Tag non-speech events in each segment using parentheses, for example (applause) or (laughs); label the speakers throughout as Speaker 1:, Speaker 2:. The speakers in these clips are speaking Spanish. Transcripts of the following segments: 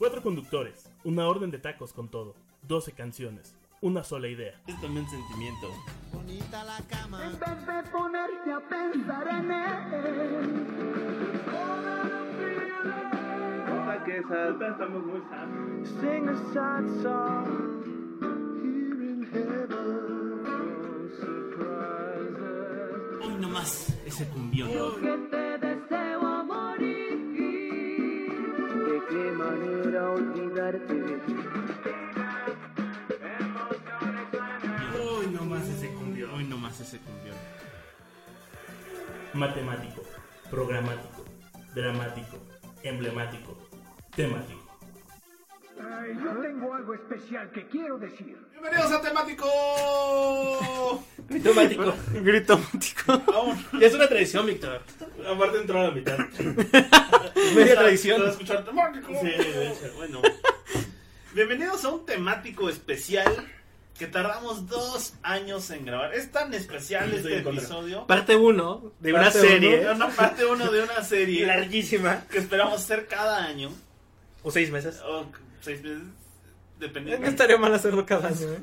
Speaker 1: Cuatro conductores, una orden de tacos con todo, 12 canciones, una sola idea.
Speaker 2: Es también sentimiento.
Speaker 3: Bonita la cama.
Speaker 4: En vez de ponerte a pensar en él.
Speaker 2: que estamos muy sanos.
Speaker 4: Sing a sad song. Here in heaven. No surprises.
Speaker 2: Hoy nomás ese cumbión. Hoy nomás ese cumbión. Hoy nomás ese cumbión.
Speaker 1: Matemático, programático, dramático, emblemático, temático.
Speaker 4: Ay, yo tengo algo especial que quiero decir.
Speaker 2: Bienvenidos a Temático. (laughs)
Speaker 5: Gritomático.
Speaker 6: Gritomático.
Speaker 5: Ya es una tradición, Víctor.
Speaker 1: Aparte entró a la mitad. (laughs)
Speaker 5: Media tradición.
Speaker 2: Para escuchar Temático.
Speaker 1: Sí, de hecho.
Speaker 2: Bueno. Bienvenidos a un temático especial que tardamos dos años en grabar. Es tan especial este episodio.
Speaker 5: Parte 1 de una serie
Speaker 2: Es una parte uno de una serie
Speaker 5: larguísima.
Speaker 2: que esperamos hacer cada año.
Speaker 5: O seis meses.
Speaker 2: O seis meses.
Speaker 6: No
Speaker 2: Dependiendo.
Speaker 6: estaría mal hacerlo cada año. ¿eh?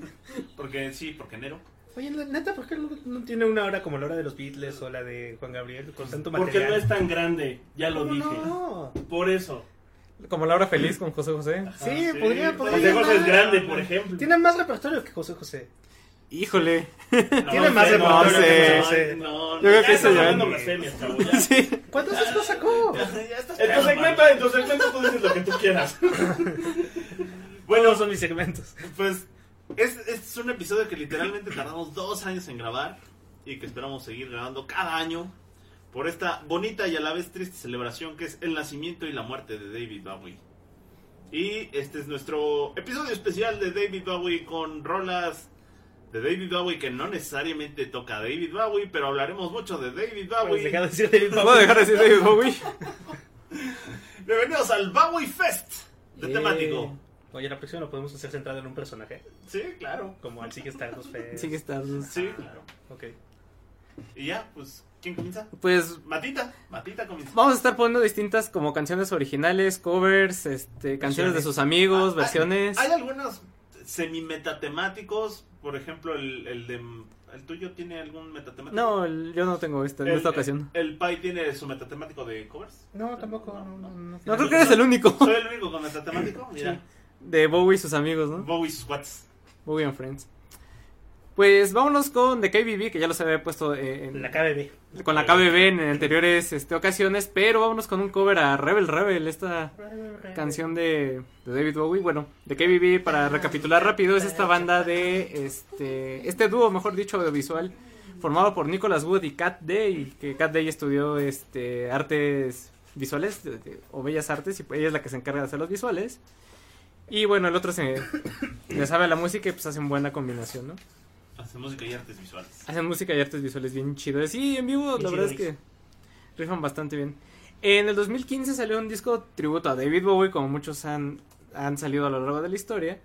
Speaker 2: Porque sí, porque enero.
Speaker 5: Oye, neta, ¿por qué no, no tiene una hora como la hora de los Beatles o la de Juan Gabriel con tanto
Speaker 1: Porque
Speaker 5: material?
Speaker 1: no es tan grande, ya lo
Speaker 5: ¿Cómo
Speaker 1: dije.
Speaker 5: no?
Speaker 1: Por eso.
Speaker 6: Como la hora feliz con José José.
Speaker 5: Sí,
Speaker 2: sí,
Speaker 5: podría, podría.
Speaker 1: José José es grande, por ejemplo.
Speaker 5: Tiene más repertorio que José José.
Speaker 6: Híjole.
Speaker 5: Tiene más repertorio
Speaker 6: no
Speaker 5: que
Speaker 6: sé.
Speaker 5: José José.
Speaker 2: No,
Speaker 6: Yo creo que eso (laughs) ya. Sí.
Speaker 5: ¿Cuántos discos sacó?
Speaker 2: Ya, ya estás
Speaker 1: En tu segmento, en tu segmento tú dices lo que tú quieras. (laughs)
Speaker 5: Bueno, son mis segmentos.
Speaker 2: Pues es, es un episodio que literalmente tardamos dos años en grabar y que esperamos seguir grabando cada año por esta bonita y a la vez triste celebración que es el nacimiento y la muerte de David Bowie. Y este es nuestro episodio especial de David Bowie con rolas de David Bowie que no necesariamente toca a David Bowie, pero hablaremos mucho de David Bowie.
Speaker 5: deja de decir David
Speaker 6: ¿Puedo
Speaker 5: Bowie.
Speaker 6: dejar de decir David Bowie? (laughs)
Speaker 2: Bienvenidos al Bowie Fest de
Speaker 5: Eh,
Speaker 2: temático.
Speaker 5: Oye, la próxima lo podemos hacer centrada en un personaje.
Speaker 2: Sí, claro.
Speaker 5: Como al Sigue Stardust Fest.
Speaker 6: Que está.
Speaker 2: Sí, claro.
Speaker 5: Ok.
Speaker 2: Y ya, pues, ¿quién comienza?
Speaker 6: Pues
Speaker 2: Matita, Matita comienza.
Speaker 6: vamos a estar poniendo distintas como canciones originales, covers, este, canciones de sus amigos,
Speaker 2: Ah,
Speaker 6: versiones.
Speaker 2: Hay, hay algunos semi-metatemáticos, por ejemplo, el, el de... ¿El tuyo tiene algún metatemático?
Speaker 6: No, el- yo no tengo esta en
Speaker 2: El-
Speaker 6: esta ocasión.
Speaker 2: El, el Pai tiene su metatemático de covers.
Speaker 5: No, tampoco. No, no, no.
Speaker 6: No, creo que eres el único.
Speaker 2: Soy el único con metatemático. (laughs) Mira,
Speaker 6: De Bowie y sus amigos, ¿no?
Speaker 2: Bowie Squats.
Speaker 6: Bowie and Friends. Pues vámonos con The KBB, que ya los había puesto eh, en-
Speaker 5: La KBB.
Speaker 6: con la KBB en anteriores este, ocasiones, pero vámonos con un cover a Rebel Rebel, esta canción de, de David Bowie. Bueno, The KBB, para recapitular rápido, es esta banda de, este, este dúo, mejor dicho, audiovisual, formado por Nicholas Wood y Kat Day, que Kat Day estudió este, artes visuales o bellas artes, y pues ella es la que se encarga de hacer los visuales. Y bueno, el otro se (coughs) le sabe a la música y pues hacen buena combinación, ¿no?
Speaker 2: Hace música y artes visuales.
Speaker 6: Hacen música y artes visuales bien chidos. Sí, en vivo,
Speaker 5: Bien
Speaker 6: la verdad es que rifan bastante bien. En el 2015 salió un disco tributo a David Bowie, como muchos han, han salido a lo largo de la historia,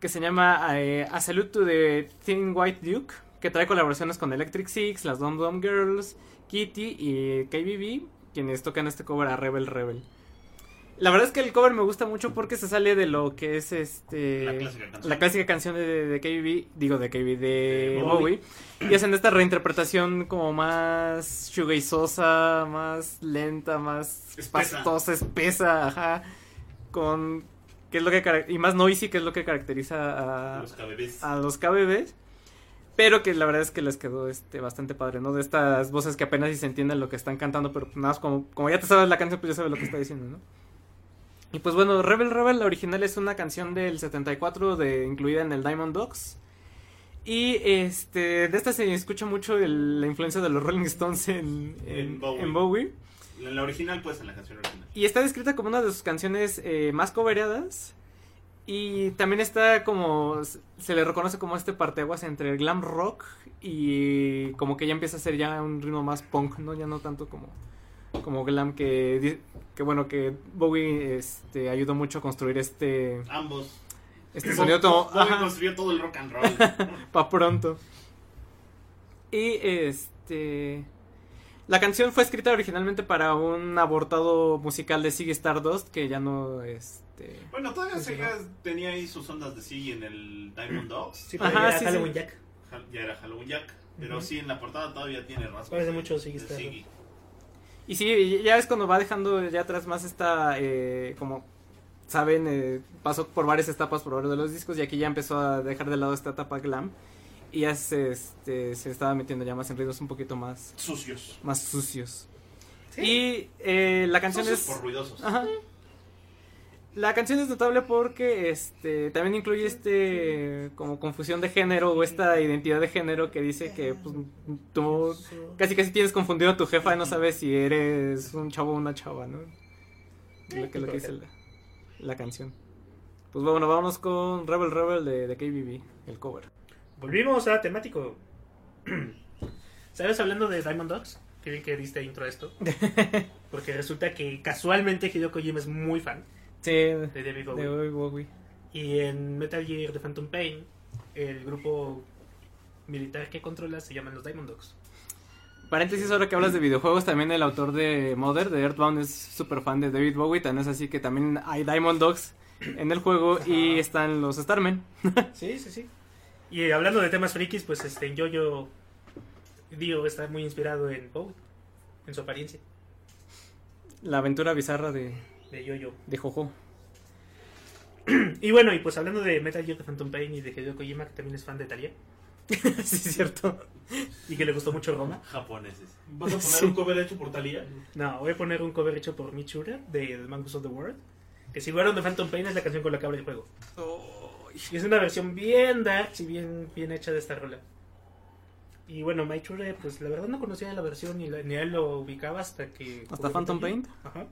Speaker 6: que se llama eh, A Salute to the Thin White Duke, que trae colaboraciones con Electric Six, las Dum Dum Girls, Kitty y KBB, quienes tocan este cover a Rebel Rebel. La verdad es que el cover me gusta mucho porque se sale de lo que es este
Speaker 2: La clásica canción.
Speaker 6: la clásica canción de, de KBB, digo de KBB de
Speaker 2: De
Speaker 6: Bowie.
Speaker 2: Bowie.
Speaker 6: y hacen esta reinterpretación como más shoegazosa, más lenta, más
Speaker 2: Espesa.
Speaker 6: pastosa, espesa, ajá, con que es lo que y más noisy, que es lo que caracteriza a
Speaker 2: Los KBBs.
Speaker 6: a los KBBs. Pero que la verdad es que les quedó este bastante padre, ¿no? De estas voces que apenas si se entienden lo que están cantando, pero nada más como, como ya te sabes la canción, pues ya sabes lo que está diciendo, ¿no? Y pues bueno, Rebel Rebel, la original es una canción del 74 de, incluida en el Diamond Dogs. Y este, de esta se escucha mucho el- la influencia de los Rolling Stones en, en,
Speaker 2: En Bowie.
Speaker 6: en Bowie.
Speaker 2: En la original, pues, en la canción original.
Speaker 6: Y está descrita como una de sus canciones eh, más covereadas. Y también está como. Se le reconoce como este parteaguas entre el glam rock y como que ya empieza a ser ya un ritmo más punk, ¿no? Ya no tanto como. Como glam que. Que bueno, que Bowie este, ayudó mucho a construir este.
Speaker 2: Ambos.
Speaker 6: Este sonido como.
Speaker 2: Bowie
Speaker 6: ajá,
Speaker 2: construyó todo el rock and roll. (laughs)
Speaker 6: pa' pronto. Y este. La canción fue escrita originalmente para un abortado musical de Ziggy Stardust que ya no es este...
Speaker 2: Bueno, todavía Sega tenía ahí sus ondas de sí en el Diamond Dogs.
Speaker 5: Sí, pero
Speaker 6: Ajá,
Speaker 5: ya era
Speaker 6: sí,
Speaker 5: Halloween
Speaker 6: sí.
Speaker 5: Jack.
Speaker 2: Ya era Halloween Jack. Pero
Speaker 5: Ujú.
Speaker 2: sí, en la portada todavía tiene rasgos.
Speaker 5: Parece
Speaker 2: de-
Speaker 5: mucho Ziggy
Speaker 2: de
Speaker 5: Stardust.
Speaker 6: Y sí, ya es cuando va dejando ya atrás más esta, eh, como saben, eh, pasó por varias etapas por varios de los discos y aquí ya empezó a dejar de lado esta etapa glam y ya se, este, se estaba metiendo ya más en ritmos un poquito más,
Speaker 2: Sucios.
Speaker 6: más sucios.
Speaker 5: Sí.
Speaker 6: Y eh, la canción
Speaker 2: Sucios
Speaker 6: es...
Speaker 2: por ruidosos.
Speaker 6: Ajá. La canción es notable porque este también incluye este como confusión de género o esta identidad de género que dice que pues, tú casi casi tienes confundido a tu jefa y no sabes si eres un chavo o una chava, ¿no? Lo que, lo que dice la, la canción. Pues bueno, vámonos con Rebel Rebel de, de KBB, el cover.
Speaker 5: Volvimos a temático. ¿Sabes? Hablando de Diamond Dogs, que vi que diste intro a esto. (laughs) Porque resulta que casualmente Hideo Kojima es muy fan
Speaker 6: Sí,
Speaker 5: de David Bowie.
Speaker 6: Bowie, Bowie.
Speaker 5: Y en Metal Gear The Phantom Pain, el grupo militar que controla se llaman los Diamond Dogs.
Speaker 6: Paréntesis, ahora que hablas de videojuegos, también el autor de Mother, de Earthbound, es súper fan de David Bowie. También es así que también hay Diamond Dogs en el juego y están los Starmen. (laughs)
Speaker 5: Sí, sí, sí. Y hablando de temas frikis, pues este en Jojo Dio está muy inspirado en Bowie, en su apariencia
Speaker 6: La aventura bizarra de,
Speaker 5: de Jojo.
Speaker 6: de Jojo.
Speaker 5: Y bueno, y pues hablando de Metal Gear The Phantom Pain y de Hideo Kojima, que también es fan de Talia (laughs)
Speaker 6: sí, es cierto.
Speaker 5: y que le gustó mucho Roma.
Speaker 2: Japoneses.
Speaker 1: ¿Vas a poner un cover hecho por Talía?
Speaker 5: No, voy a poner un cover hecho por Michura de The Mangus of the World. Que si jugaron The Phantom Pain es la canción con la que abre el juego. Y es una versión bien dark y bien, bien hecha de esta rola. Y bueno, Michura, pues la verdad no conocía la versión ni, la- ni a él lo ubicaba hasta que.
Speaker 6: ¿Hasta Phantom Pain?
Speaker 5: Ajá.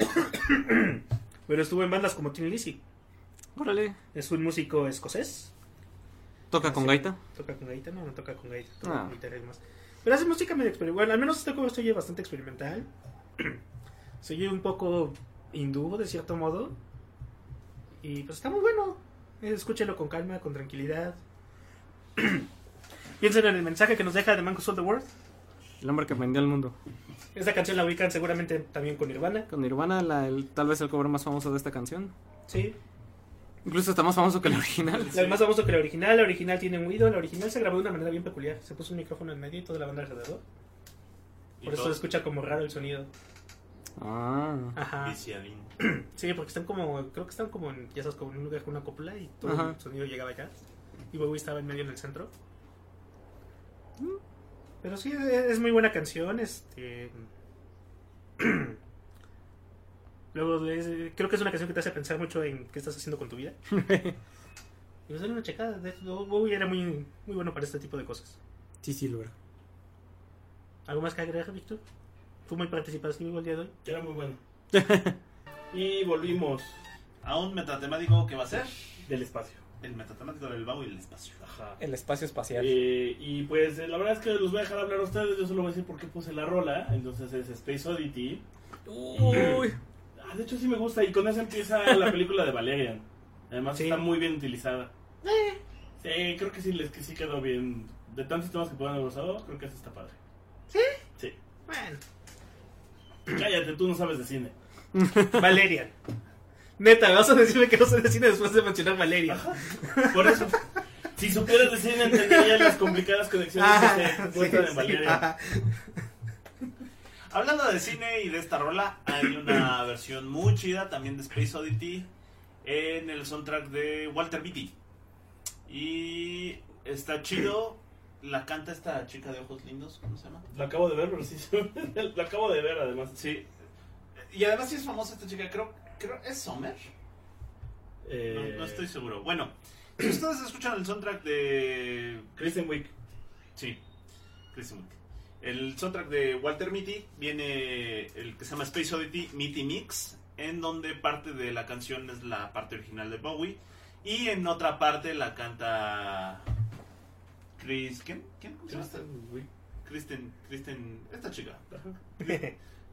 Speaker 5: (coughs) Pero estuvo en bandas como Tim Lizzy.
Speaker 6: Órale.
Speaker 5: Es un músico escocés.
Speaker 6: Toca con gaita.
Speaker 5: Toca con gaita, no, no toca con gaita, toca
Speaker 6: Ah.
Speaker 5: con guitarra y demás. Pero hace música medio experimental. Bueno, al menos este cover se oye bastante experimental. (coughs) se oye un poco hindú, de cierto modo. Y pues está muy bueno. Escúchelo con calma, con tranquilidad. (coughs) Piensen en el mensaje que nos deja de Mango Soul the World.
Speaker 6: El hombre que vendió el mundo.
Speaker 5: Esta canción la ubican seguramente también con Nirvana.
Speaker 6: Con Nirvana, la- el- tal vez el cover más famoso de esta canción.
Speaker 5: Sí.
Speaker 6: Incluso está más famoso que el original.
Speaker 5: La más famoso que la original. La original tiene un Widow. La original se grabó de una manera bien peculiar. Se puso un micrófono en medio y toda la banda alrededor. Por eso
Speaker 2: todo
Speaker 5: se escucha como raro el sonido.
Speaker 6: Ah.
Speaker 5: Ajá. (clears throat) Sí, porque están como, creo que están como en, ya sabes, como en un lugar con una cúpula y todo
Speaker 6: Ajá.
Speaker 5: el sonido llegaba allá. Y Bowie estaba en medio en el centro. Pero sí, es, es muy buena canción, este... (clears throat) Luego, es- creo que es una canción que te hace pensar mucho en qué estás haciendo con tu vida. (laughs) y pues una checada, de- Bowie era muy, muy bueno para este tipo de cosas.
Speaker 6: Sí, sí, lo era.
Speaker 5: ¿Algo más que agregar, Víctor? Fue muy participativo el día de hoy.
Speaker 1: Que era muy bueno. (laughs) y volvimos
Speaker 2: A un metatemático que va a ser
Speaker 1: del espacio.
Speaker 2: El metatemático del baúl y el espacio.
Speaker 1: Ajá.
Speaker 6: El espacio espacial.
Speaker 1: Eh, y pues eh, la verdad es que los voy a dejar hablar a ustedes. Yo solo voy a decir por qué puse la rola. Entonces es Space Oddity.
Speaker 6: Uy. (clears throat)
Speaker 1: Ah, de hecho sí me gusta. Y con eso empieza la película de Valerian. Además
Speaker 5: Sí.
Speaker 1: está muy bien utilizada. Sí, creo que sí, les, que sí quedó bien. De tantos temas que puedan haber usado, creo que eso está padre. ¿Sí? Sí.
Speaker 5: Bueno.
Speaker 1: Cállate, tú no sabes de cine. (laughs)
Speaker 5: Valerian. Neta, vas a decirme que no sé de cine después de mencionar Valerian.
Speaker 1: Por eso, si supieras de cine, entenderías las complicadas conexiones que se encuentran en Valerian.
Speaker 5: ajá.
Speaker 2: Hablando de cine y de esta rola, hay una versión muy chida también de Space Oddity en el soundtrack de Walter Beatty. Y está chido. La canta esta chica de ojos lindos, ¿cómo se llama?
Speaker 1: Lo acabo de ver, pero sí, lo acabo de ver además.
Speaker 2: Sí. Y además sí es famosa esta chica, creo, creo ¿es Sommer? No,
Speaker 1: Eh,
Speaker 2: no estoy seguro. Bueno, si ustedes escuchan el soundtrack de
Speaker 1: Kristen Wiig.
Speaker 2: Sí, Kristen Wiig. El soundtrack de Walter Mitty viene el que se llama Space Oddity Mitty Mix, en donde parte de la canción es la parte original de Bowie y en otra parte la canta Chris ¿quién? ¿Quién? ¿Cómo se llama esta?
Speaker 1: Kristen Wiig.
Speaker 2: Kristen Kristen esta chica.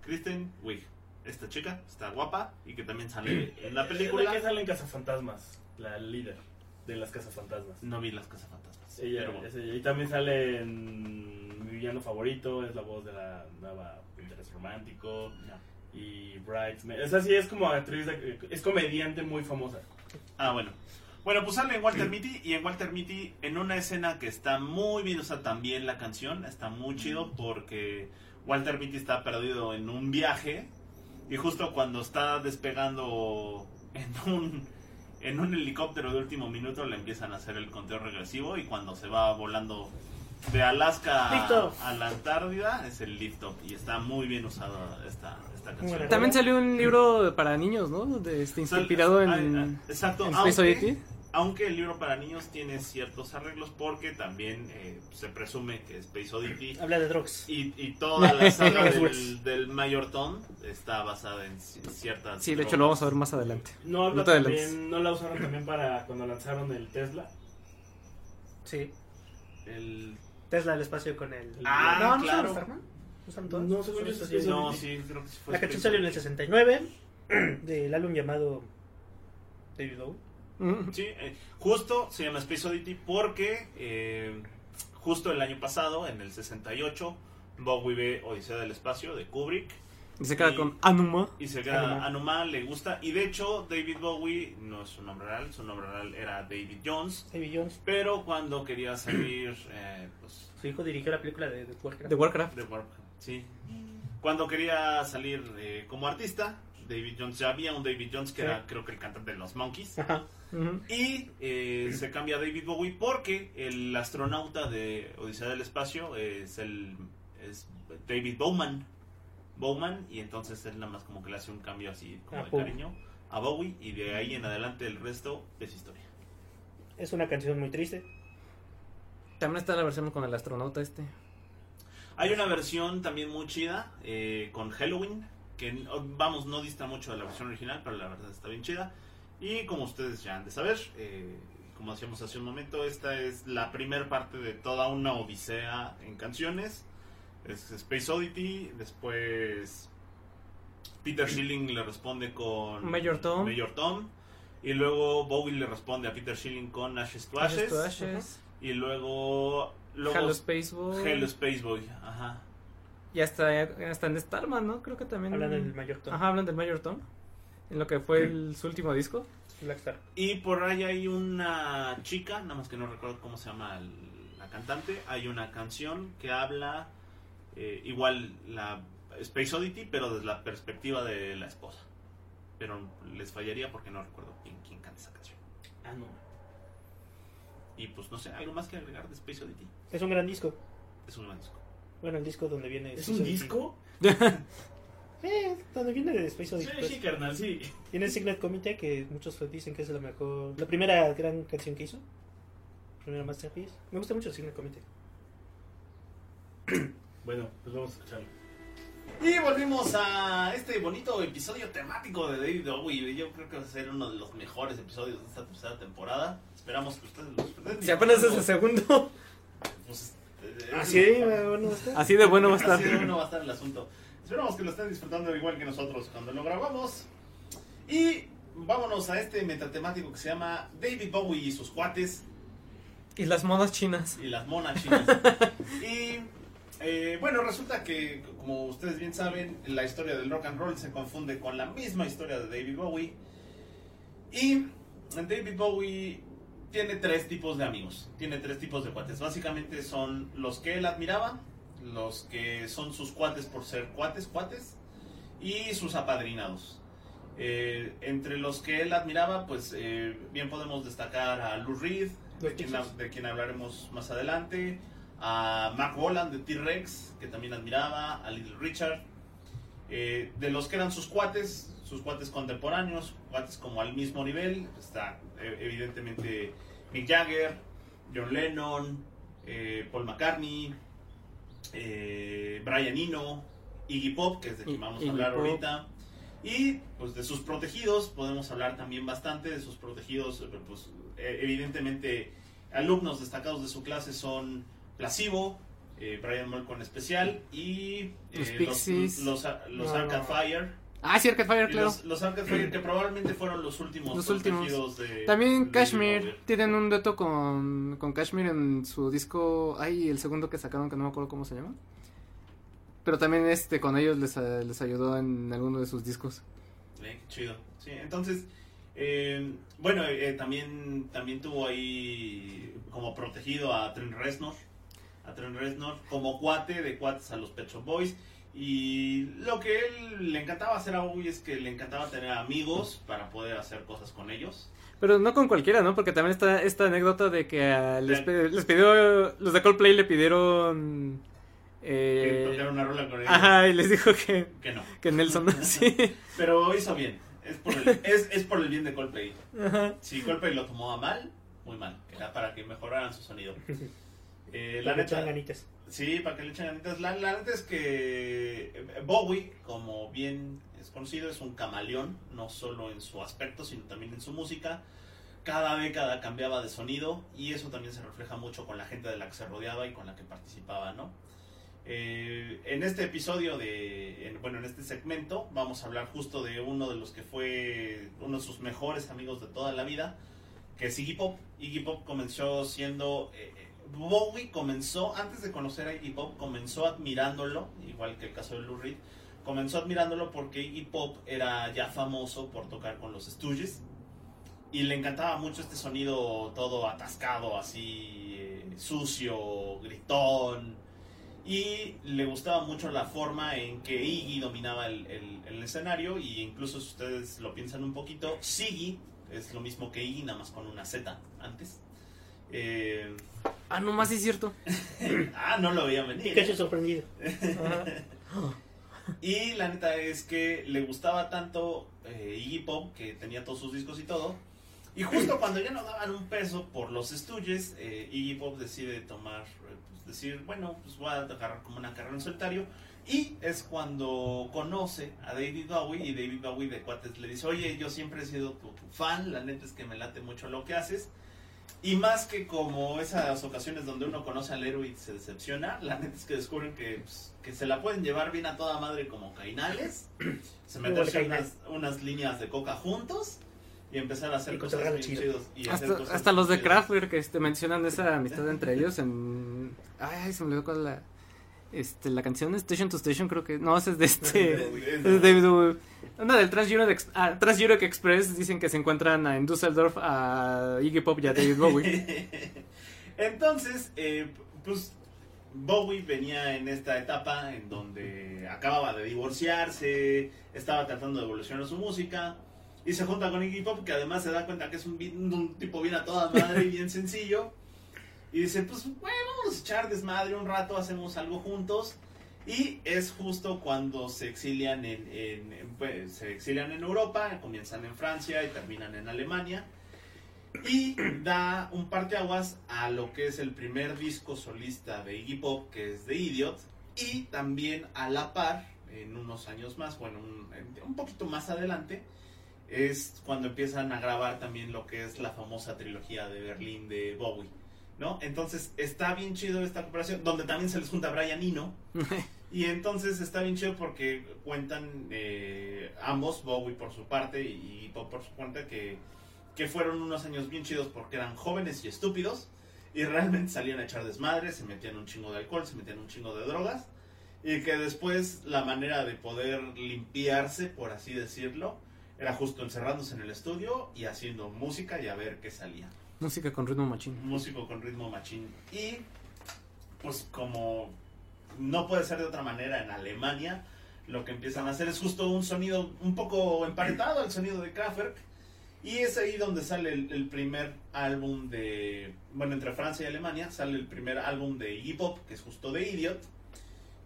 Speaker 2: Kristen Wiig. Esta chica está guapa y que también sale en la
Speaker 1: La
Speaker 2: película.
Speaker 1: que sale en Cazafantasmas, la líder de las Cazafantasmas.
Speaker 2: No vi las cazafantasmas.
Speaker 1: Ella,
Speaker 2: pero bueno.
Speaker 1: es ella. Y también sale en mi villano favorito, es la voz de la nueva interés romántico. Y Bridesmaid. Esa sí es como actriz, de- es comediante muy famosa.
Speaker 2: Ah, bueno. Bueno, pues sale en Walter Mitty y en Walter Mitty en una escena que está muy bien usada también la canción, está muy chido porque Walter Mitty está perdido en un viaje y justo cuando está despegando en un en un helicóptero de último minuto le empiezan a hacer el conteo regresivo y cuando se va volando de Alaska a, la Antártida es el lift off y está muy bien usada esta, esta canción.
Speaker 6: También salió un libro para niños, ¿no? De, este,
Speaker 2: Sal-
Speaker 6: inspirado en,
Speaker 2: ah, ah, exacto,
Speaker 6: en Space
Speaker 2: aunque-
Speaker 6: Oddity.
Speaker 2: Aunque el libro para niños tiene ciertos arreglos porque también eh, se presume que Space Oddity
Speaker 5: Habla de drugs.
Speaker 2: y, y toda la saga (laughs) del, del Mayor Tom está basada en ci- ciertas...
Speaker 6: Sí, de hecho lo vamos a ver más adelante.
Speaker 1: No, habla
Speaker 6: No
Speaker 1: también, no la usaron también para cuando lanzaron el Tesla.
Speaker 5: Sí.
Speaker 2: El-
Speaker 5: Tesla del espacio con el.
Speaker 2: Ah,
Speaker 5: no, no
Speaker 2: claro.
Speaker 5: Starman.
Speaker 1: No, según yo, sí,
Speaker 2: No, sí, creo que sí fue
Speaker 5: La canción salió en el
Speaker 2: Oddity.
Speaker 5: 69 (clears throat) del álbum llamado David Bowie.
Speaker 2: Sí, eh, justo se llama Space Oddity porque eh, justo el año pasado, en el 68, Bowie ve Odisea del Espacio de Kubrick
Speaker 6: Y se queda
Speaker 2: Y-
Speaker 6: con Anuma.
Speaker 2: Y se queda
Speaker 5: Anuma.
Speaker 2: Anuma, le gusta. Y de hecho, David Bowie no es su nombre real, su nombre real era David Jones.
Speaker 5: David Jones.
Speaker 2: Pero cuando quería salir, (clears throat) eh, pues,
Speaker 5: Su hijo dirigió la película de, de Warcraft.
Speaker 6: De Warcraft.
Speaker 2: de Warp, sí. Cuando quería salir eh, como artista, David Jones, ya había un David Jones que
Speaker 5: Sí.
Speaker 2: era, creo que el cantante de los Monkeys.
Speaker 5: Ajá.
Speaker 2: Y eh, se cambia a David Bowie porque el astronauta de Odisea del Espacio es el es David Bowman. Bowman, y entonces él nada más como que le hace un cambio así como
Speaker 5: A
Speaker 2: de cariño a Bowie, y de ahí en adelante el resto es historia.
Speaker 5: Es una canción muy triste.
Speaker 6: También está la versión con el astronauta este.
Speaker 2: Hay una versión también muy chida eh, con Halloween, que no- vamos, no dista mucho de la versión original, pero la verdad está bien chida. Y como ustedes ya han de saber, eh, como decíamos hace un momento, esta es la primer parte de toda una odisea en canciones. Es Space Oddity, después Peter Schilling le responde con
Speaker 6: Mayor Tom.
Speaker 2: Mayor Tom, y luego Bowie le responde a Peter Schilling con Ashes to Ashes,
Speaker 6: Ashes to Ashes.
Speaker 2: y luego... luego
Speaker 6: Hello Space Boy.
Speaker 2: Hello Space Boy, ajá.
Speaker 6: Y hasta, hasta en Starman, ¿no? Creo que también.
Speaker 5: Hablan del mayor Tom.
Speaker 6: Ajá, hablan del Mayor Tom. En lo que fue el- su último disco.
Speaker 5: Blackstar.
Speaker 2: Y por ahí hay una chica, nada más que no recuerdo cómo se llama el- la cantante. Hay una canción que habla eh, igual la Space Oddity, pero desde la perspectiva de la esposa. Pero les fallaría porque no recuerdo quién, quién canta esa canción.
Speaker 1: Ah, no.
Speaker 2: Y pues no sé, algo más que agregar de Space Oddity.
Speaker 5: Es un gran disco.
Speaker 2: Es un gran disco.
Speaker 5: Bueno, el disco donde viene.
Speaker 1: ¿Es
Speaker 5: Space
Speaker 1: un disco? (laughs)
Speaker 5: Eh, donde viene de Space
Speaker 1: Sí,
Speaker 5: Oddity.
Speaker 1: sí, carnal, sí.
Speaker 5: Tiene Signet Committee, que muchos dicen que es la mejor. La primera gran canción que hizo. Primera Masterpiece. Me gusta mucho Signet Committee. (coughs)
Speaker 1: Bueno, pues vamos a escucharlo.
Speaker 2: Y volvimos a este bonito episodio temático de David Bowie. Yo creo que va a ser uno de los mejores episodios de esta tercera temporada. Esperamos que ustedes lo disfruten.
Speaker 6: Si apenas es el segundo.
Speaker 2: Pues,
Speaker 5: Así,
Speaker 2: eh,
Speaker 5: bueno, está.
Speaker 6: Así de bueno va a estar.
Speaker 2: Así de bueno va a estar el asunto. Esperamos que lo estén disfrutando igual que nosotros cuando lo grabamos. Y vámonos a este metatemático que se llama David Bowie y sus cuates
Speaker 6: Y las modas chinas.
Speaker 2: y las monas chinas. (laughs) y eh, bueno, resulta que, como ustedes bien saben, la historia del rock and roll se confunde con la misma historia de David Bowie. Y David Bowie tiene tres tipos de amigos, tiene tres tipos de cuates. Básicamente son los que él admiraba, los que son sus cuates por ser cuates, cuates, y sus apadrinados. Eh, entre los que él admiraba, pues eh, bien podemos destacar a Lou Reed, de quien,
Speaker 5: Pixies.
Speaker 2: de quien hablaremos más adelante, a Mark Bolan de T-Rex, que también admiraba, a Little Richard. Eh, de los que eran sus cuates, sus cuates contemporáneos, cuates como al mismo nivel, está evidentemente Mick Jagger, John Lennon, eh, Paul McCartney, eh, Brian Eno, Iggy Pop, que es de quien vamos
Speaker 6: Iggy
Speaker 2: a hablar
Speaker 6: Pop.
Speaker 2: ahorita. Y pues de sus protegidos podemos hablar también bastante de sus protegidos, eh, pues evidentemente alumnos destacados de su clase son Placebo, eh, Brian Molko en especial y eh,
Speaker 6: Los
Speaker 2: los,
Speaker 6: Pixies.
Speaker 2: los, los
Speaker 5: No.
Speaker 2: Arcade Fire.
Speaker 6: Ah, sí, Arcade Fire, claro.
Speaker 2: Los, los Arcade Fire que probablemente fueron los últimos
Speaker 6: Los últimos.
Speaker 2: de
Speaker 6: También
Speaker 2: de
Speaker 6: Kashmir. Tienen un dueto con, con Kashmir en su disco. Ay, el segundo que sacaron que no me acuerdo cómo se llama. Pero también este con ellos les, eh, les ayudó en alguno de sus discos.
Speaker 2: Eh, qué chido. Sí, entonces, eh, bueno, eh, también, también tuvo ahí como protegido a Trent Reznor. A Trent Reznor como cuate de cuates a los Pet Shop Boys. Y lo que él le encantaba hacer a Bowie es que le encantaba tener amigos para poder hacer cosas con ellos.
Speaker 6: Pero no con cualquiera, ¿no? Porque también está esta anécdota de que ah, les, les pidió, los de Coldplay le pidieron...
Speaker 2: Que
Speaker 6: Eh,
Speaker 2: tocar una rola con ellos.
Speaker 6: ajá, y les dijo que,
Speaker 2: Que no.
Speaker 6: que Nelson no, sí. (laughs)
Speaker 2: Pero hizo bien. Es por el, es, es por el bien de Coldplay.
Speaker 6: Ajá.
Speaker 2: Si Coldplay lo tomó a mal, muy mal. Era para que mejoraran su sonido. Eh, la neta,
Speaker 5: ganitas.
Speaker 2: Sí, para que le echen ganitas. La, la neta es que eh, Bowie, como bien es conocido, es un camaleón, no solo en su aspecto, sino también en su música. Cada década cambiaba de sonido y eso también se refleja mucho con la gente de la que se rodeaba y con la que participaba, ¿no? Eh, en este episodio de, en- bueno, en este segmento vamos a hablar justo de uno de los que fue uno de sus mejores amigos de toda la vida, que es Iggy Pop. Iggy Pop comenzó siendo, eh, Bowie comenzó, antes de conocer a Iggy Pop, comenzó admirándolo, igual que el caso de Lou Reed, comenzó admirándolo porque Iggy Pop era ya famoso por tocar con los Stooges y le encantaba mucho este sonido todo atascado, así eh, sucio, gritón. Y le gustaba mucho la forma en que Iggy dominaba el, el- escenario. Y incluso si ustedes lo piensan un poquito, Siggy es lo mismo que Iggy, nada más con una Z antes. Eh,
Speaker 6: Ah, no más es cierto. (laughs)
Speaker 2: ah, no lo veía venir.
Speaker 5: Pikachu sorprendido. (laughs)
Speaker 2: Y la neta es que le gustaba tanto eh, Iggy Pop, que tenía todos sus discos y todo. Y justo (clears throat) cuando ya no daban un peso por los estudios, eh, Iggy Pop decide tomar, pues decir, bueno, pues voy a agarrar como una carrera en solitario. Y es cuando conoce a David Bowie y David Bowie de cuates le dice, oye, yo siempre he sido tu, tu fan, la neta es que me late mucho lo que haces. Y más que como esas ocasiones donde uno conoce al héroe y se decepciona, la neta es que descubren que, pues, que se la pueden llevar bien a toda madre como cainales, (clears throat) se meterse
Speaker 5: Igual
Speaker 2: unas, unas líneas de coca juntos y empezar a hacer
Speaker 5: Y
Speaker 2: cosas bien
Speaker 5: chido.
Speaker 2: chidos. Y hacer
Speaker 6: Hasta,
Speaker 2: cosas
Speaker 6: hasta los de. Kraftwerk este, mencionan esa amistad entre ellos en... Ay, se me olvidó cuál es la... Este, la canción Station to Station creo que... No, esa es de (laughs) este... es de David. Una del Trans Europe, Ex- ah, Trans Express dicen que se encuentran en Düsseldorf a Iggy Pop y a David Bowie. (laughs)
Speaker 2: Entonces, eh, pues Bowie venía en esta etapa en donde acababa de divorciarse, estaba tratando de evolucionar su música y se junta con Iggy Pop que además se da cuenta que es un, un tipo bien a toda madre y bien (laughs) sencillo y dice pues bueno vamos a echar desmadre un rato hacemos algo juntos y es justo cuando se exilian en, pues, se exilian en Europa comienzan en Francia y terminan en Alemania y da un parteaguas a lo que es el primer disco solista de Iggy Pop, que es The Idiot, y también a la par, en unos años más, bueno, un, un poquito más adelante, es cuando empiezan a grabar también lo que es la famosa trilogía de Berlín de Bowie, ¿no? Entonces está bien chido esta cooperación, donde también se les junta Brian Eno, (laughs) y entonces está bien chido porque cuentan eh, ambos, Bowie por su parte y Pop por su cuenta, que que fueron unos años bien chidos porque eran jóvenes y estúpidos y realmente salían a echar desmadre, se metían un chingo de alcohol, se metían un chingo de drogas y que después la manera de poder limpiarse, por así decirlo, era justo encerrándose en el estudio y haciendo música y a ver qué salía.
Speaker 6: Música con ritmo machín.
Speaker 2: Músico con ritmo machín. Y pues como no puede ser de otra manera en Alemania, lo que empiezan a hacer es justo un sonido un poco emparentado al sonido de Kraftwerk. Y es ahí donde sale el, el primer álbum de, bueno, entre Francia y Alemania, sale el primer álbum de Iggy Pop, que es justo de Idiot.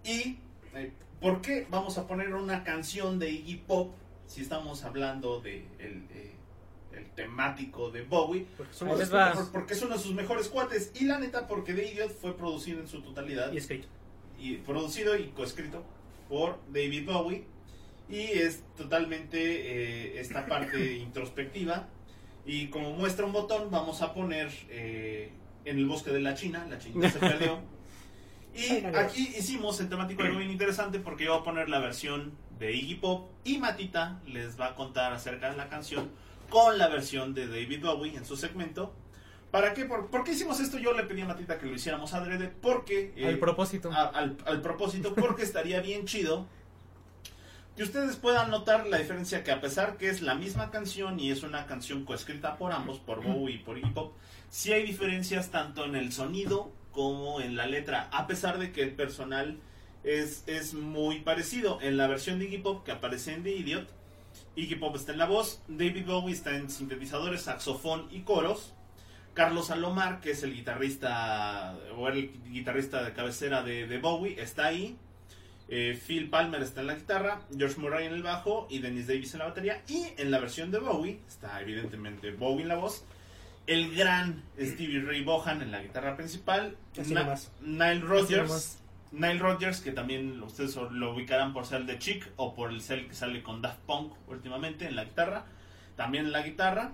Speaker 2: Y, eh, ¿por qué vamos a poner una canción de Iggy Pop si estamos hablando de el, eh, el temático de Bowie?
Speaker 5: Porque
Speaker 2: porque es uno de sus mejores cuates. Y la neta, porque The Idiot fue producido en su totalidad.
Speaker 5: y escrito.
Speaker 2: Y producido y coescrito por David Bowie. Y es totalmente eh, esta parte (coughs) introspectiva. Y como muestra un botón, vamos a poner eh, en el bosque de la China. La chinita se (laughs) perdió. Y aquí hicimos el temático algo bien interesante porque yo voy a poner la versión de Iggy Pop y Matita les va a contar acerca de la canción con la versión de David Bowie en su segmento. ¿Para qué? ¿Por, por qué hicimos esto? Yo le pedí a Matita que lo hiciéramos adrede porque... eh,
Speaker 6: Al propósito.
Speaker 2: a- al, al propósito, (laughs) porque estaría bien chido que ustedes puedan notar la diferencia que a pesar que es la misma canción y es una canción coescrita por ambos, por Bowie y por Iggy Pop, sí hay diferencias tanto en el sonido como en la letra, a pesar de que el personal es, es muy parecido. En la versión de Iggy Pop que aparece en The Idiot, Iggy Pop está en la voz, David Bowie está en sintetizadores, saxofón y coros. Carlos Salomar, que es el guitarrista o el guitarrista de cabecera de, de Bowie, está ahí. Eh, Phil Palmer está en la guitarra, George Murray en el bajo y Dennis Davis en la batería. Y en la versión de Bowie está evidentemente Bowie en la voz, el gran Stevie Ray Vaughan en la guitarra principal, Na-. Nile Rodgers. Nile Rodgers que también ustedes lo ubicarán por ser el de Chick o por el ser que sale con Daft Punk últimamente en la guitarra, también en la guitarra.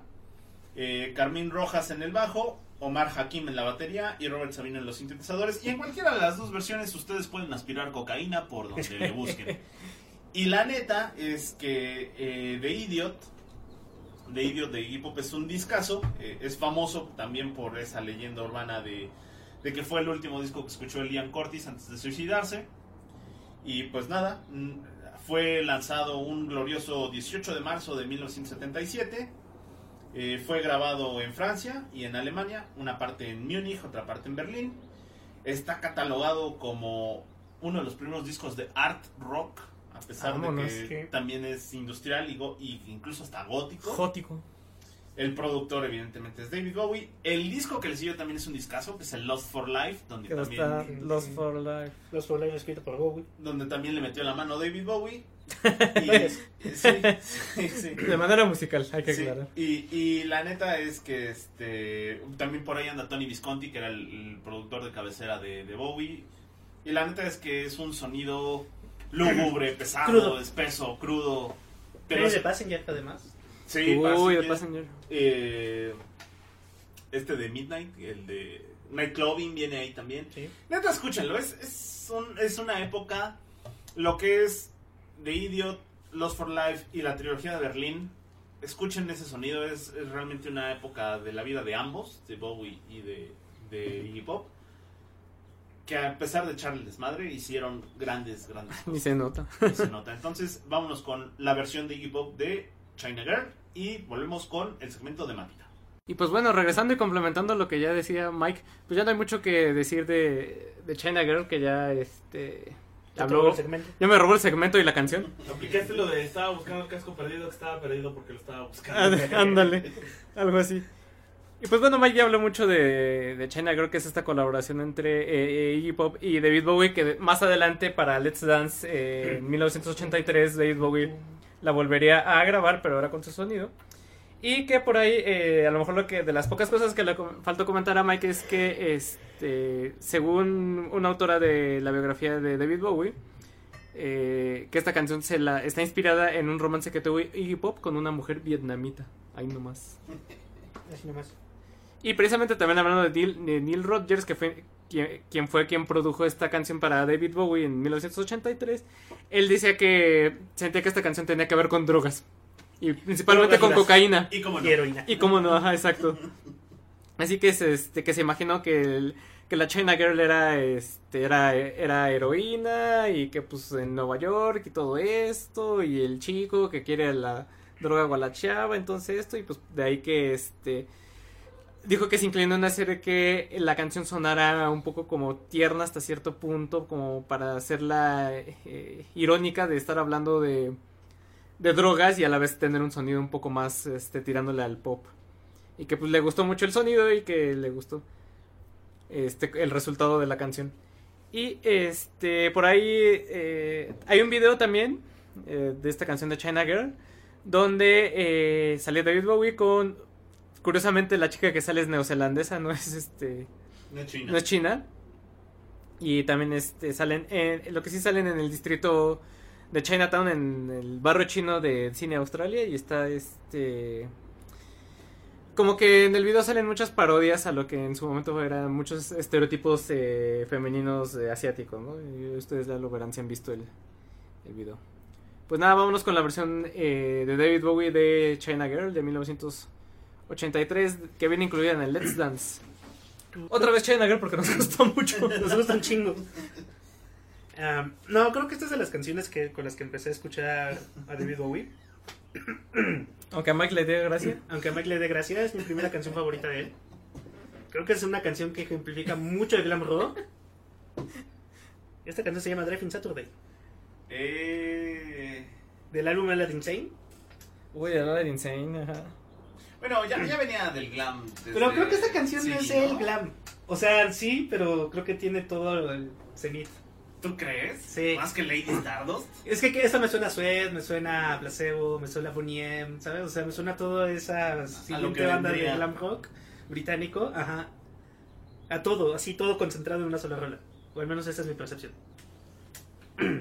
Speaker 2: Eh, Carmín Rojas en el bajo, Omar Hakim en la batería y Robert Sabino en los sintetizadores. Y en cualquiera de las dos versiones ustedes pueden aspirar cocaína por donde le busquen. Y la neta es que eh, The Idiot, The Idiot de Iggy es un discazo. eh, es famoso también por esa leyenda urbana de, que fue el último disco que escuchó Liam Curtis antes de suicidarse. Y pues nada, mm, fue lanzado un glorioso 18 de marzo de 1977. Eh, fue grabado en Francia y en Alemania, una parte en Múnich, otra parte en Berlín. Está catalogado como uno de los primeros discos de art rock, a pesar
Speaker 6: Vámonos,
Speaker 2: de que también es industrial y, go- y incluso hasta gótico. El productor, evidentemente, es David Bowie. El disco que le siguió también es un discazo, que es el Lost for Life, donde también,
Speaker 6: está Lost for Life.
Speaker 5: Los For Life escrito por Bowie.
Speaker 2: donde también le metió la mano David Bowie. (laughs) Y, sí, sí, sí.
Speaker 6: De manera musical, hay que
Speaker 2: Sí,
Speaker 6: aclarar.
Speaker 2: y, y la neta es que este también por ahí anda Tony Visconti, que era el, el productor de cabecera de, de Bowie. Y la neta es que es un sonido lúgubre, pesado,
Speaker 5: Crudo.
Speaker 2: espeso, crudo. Pero
Speaker 5: ¿Tienes
Speaker 2: es-
Speaker 5: de Passenger además?
Speaker 2: Sí,
Speaker 6: Uy,
Speaker 2: Passenger. eh, este de Midnight, el de Nightclubbing viene ahí también.
Speaker 5: Sí.
Speaker 2: Neta, escúchenlo, es, es, un- es una época, lo que es The Idiot, Lost for Life y la trilogía de Berlín. Escuchen ese sonido, es, es realmente una época de la vida de ambos, de Bowie y de, de Iggy Pop. Que a pesar de echarle desmadre, hicieron grandes, grandes (laughs)
Speaker 6: Ni se nota.
Speaker 2: y se nota. Entonces, vámonos con la versión de Iggy Pop de China Girl y volvemos con el segmento de Matita.
Speaker 6: Y pues bueno, regresando y complementando lo que ya decía Mike, pues ya no hay mucho que decir de, de China Girl, que ya este
Speaker 5: Ya
Speaker 6: habló,
Speaker 5: todo el segmento.
Speaker 6: ya me robó el segmento y la canción.
Speaker 1: Aplicaste lo de estaba buscando el casco perdido, que estaba perdido porque lo estaba buscando.
Speaker 6: Ándale, (laughs) algo así. Y pues bueno, Mike ya habló mucho de, de China Girl, que es esta colaboración entre eh, eh, Iggy Pop y David Bowie, que más adelante para Let's Dance eh, en 1983 David Bowie la volvería a grabar, pero ahora con su sonido. Y que por ahí, eh, a lo mejor lo que de las pocas cosas que le faltó comentar a Mike es que, este, según una autora de la biografía de David Bowie, eh, que esta canción se la está inspirada en un romance que tuvo Iggy Pop con una mujer vietnamita. Ahí nomás.
Speaker 5: Así nomás.
Speaker 6: Y precisamente también hablando de Neil, de Neil Rodgers, que fue quien, quien fue quien produjo esta canción para David Bowie en 1983, él decía que sentía que esta canción tenía que ver con drogas. Y principalmente
Speaker 5: Drogas
Speaker 6: con cocaína.
Speaker 2: Y como no,
Speaker 5: Y heroína.
Speaker 6: Y cómo no, ajá, exacto. (laughs) Así que se, este, que se imaginó que, el- que la China Girl era, este, era, era heroína y que pues en Nueva York y todo esto y el chico que quiere la droga gualacheaba, entonces esto y pues de ahí que este dijo que se inclinó en hacer que la canción sonara un poco como tierna hasta cierto punto, como para hacerla eh, irónica de estar hablando de, de drogas y a la vez tener un sonido un poco más este, tirándole al pop. Y que pues le gustó mucho el sonido y que le gustó este el resultado de la canción. Y este por ahí eh, hay un video también eh, de esta canción de China Girl donde eh, sale David Bowie con curiosamente la chica que sale es neozelandesa, no es este
Speaker 2: no es China.
Speaker 6: no es China. Y también este salen en lo que sí salen en el distrito de Chinatown en el barrio chino de Cine Australia y está este como que en el video salen muchas parodias a lo que en su momento eran muchos estereotipos eh, femeninos eh, asiáticos, ¿no? Y ustedes ya lo verán si han visto el, el video. Pues nada, vámonos con la versión eh, de David Bowie de China Girl de 83 que viene incluida en el Let's Dance. Otra vez Girl porque nos (laughs) gustó mucho.
Speaker 5: Nos gusta un chingo. No, creo que esta es de las canciones que, con las que empecé a escuchar a David Bowie. (coughs)
Speaker 6: Aunque a Mike le dé gracia.
Speaker 5: Aunque a Mike le dé gracia, es mi primera canción favorita de él. Creo que es una canción que ejemplifica mucho el glam rock. Esta canción se llama Driving Saturday,
Speaker 2: Eh,
Speaker 5: del álbum Aladdin Insane.
Speaker 6: Uy, la de Insane, ajá.
Speaker 2: Bueno, ya, ya venía del glam. desde-
Speaker 5: Pero creo que esta canción
Speaker 2: Sí,
Speaker 5: no es
Speaker 2: ¿no?
Speaker 5: el glam. O sea, sí, pero creo que tiene todo el cenit.
Speaker 2: ¿Tú crees?
Speaker 5: Sí.
Speaker 2: Más que Lady Stardust.
Speaker 5: Es que, que esta me suena a Suez, me suena a Placebo, me suena a Bonnie M, ¿sabes? O sea, me suena a toda esa siguiente banda de glam rock británico, ajá. A todo, así todo concentrado en una sola rola. O al menos esa es mi percepción.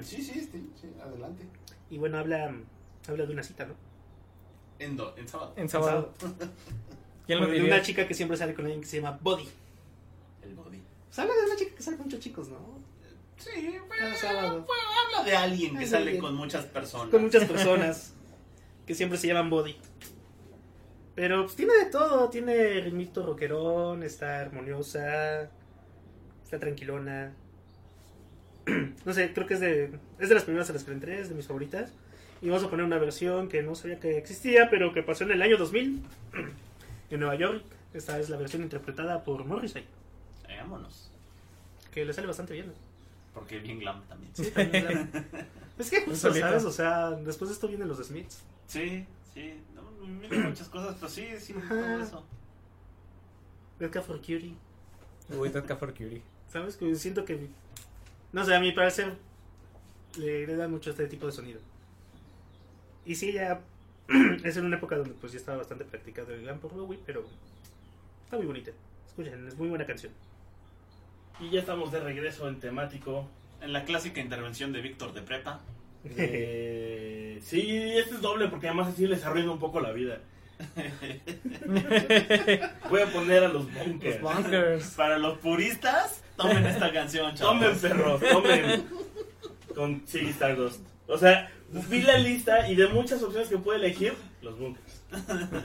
Speaker 7: Sí, sí, sí, sí, adelante.
Speaker 5: Y bueno, habla, habla de una cita, ¿no?
Speaker 2: En, do- en sábado.
Speaker 6: En sábado. (laughs) ¿Quién lo
Speaker 5: Bueno, de
Speaker 6: diría?
Speaker 5: una chica que siempre sale con alguien que se llama Body.
Speaker 2: El body.
Speaker 5: Pues habla de una chica que sale con muchos chicos, ¿no?
Speaker 2: Sí, bueno,
Speaker 5: sábado.
Speaker 2: bueno, habla de alguien que
Speaker 5: Es
Speaker 2: sale
Speaker 5: alguien.
Speaker 2: con muchas personas.
Speaker 5: Con muchas (laughs) personas que siempre se llaman Body. Pero pues tiene de todo, tiene ritmito rockerón, está armoniosa, está tranquilona. (clears throat) No sé, creo que es de, es de las primeras a las que entré, es de mis favoritas. Y vamos a poner una versión que no sabía que existía, pero que pasó en el año 2000 (clears throat) en Nueva York. Esta es la versión interpretada por Morrissey,
Speaker 2: Eh, vámonos.
Speaker 5: que le sale bastante bien.
Speaker 2: Porque bien glam también.
Speaker 5: Sí, también, es (laughs) que justo. ¿sabes? O sea, después de esto vienen los Smiths.
Speaker 2: Sí, sí. No, miren muchas cosas, pero sí, sí,
Speaker 5: Ajá.
Speaker 2: todo eso.
Speaker 5: Cat for Cutie.
Speaker 6: Uy, Ted for Curie.
Speaker 5: ¿Sabes? Que siento que. No sé, a mi parecer le, da mucho este tipo de sonido. Y sí, ya. (clears throat) es en una época donde pues ya estaba bastante practicado el glam por Bowie, pero. Está muy bonita. Escuchen, es muy buena canción.
Speaker 1: Y ya estamos de regreso en temático.
Speaker 2: En la clásica intervención de Víctor de Prepa. (laughs)
Speaker 1: Eh, sí, este es doble porque además así les arruina un poco la vida. (laughs) Voy a poner a los bunkers.
Speaker 6: Los bunkers.
Speaker 2: Para los puristas, tomen esta canción, chavos.
Speaker 1: Tomen perros, tomen. Con Ziggy Stardust. O sea, vi la lista y de muchas opciones que puede elegir, los bunkers.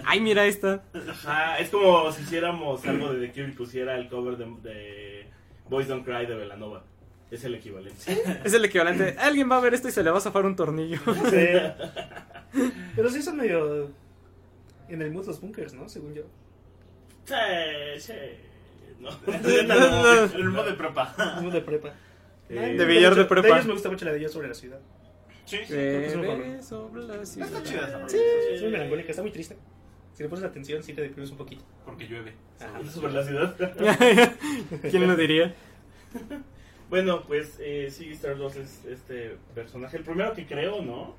Speaker 6: Ay, mira esta.
Speaker 1: Ajá, es como si hiciéramos algo de The Cure y pusiera el cover de, de Boys Don't Cry de Velanova. Es el equivalente.
Speaker 6: Es el equivalente. Alguien va a ver esto y se le va a zafar un tornillo.
Speaker 5: Sí. (laughs) Pero sí son medio. En el mood los bunkers, ¿no? Según yo.
Speaker 1: Sí, sí. No. (laughs)
Speaker 2: El modo de prepa.
Speaker 5: Mood de prepa.
Speaker 1: Eh,
Speaker 6: de billar de prepa.
Speaker 5: De ellos me gusta mucho la de ellos sobre la ciudad.
Speaker 2: Sí, sí.
Speaker 5: es
Speaker 6: sobre la ciudad.
Speaker 2: Está chida esa
Speaker 5: Sí, es muy melancólica, está muy triste. Si le pones atención, sí te deprimes un poquito.
Speaker 2: Porque llueve.
Speaker 5: Ajá. (laughs)
Speaker 1: Sobre la ciudad. (laughs)
Speaker 6: ¿Quién lo diría?
Speaker 1: Bueno, pues eh, Ziggy Stardust es este personaje. El primero que creo, ¿no?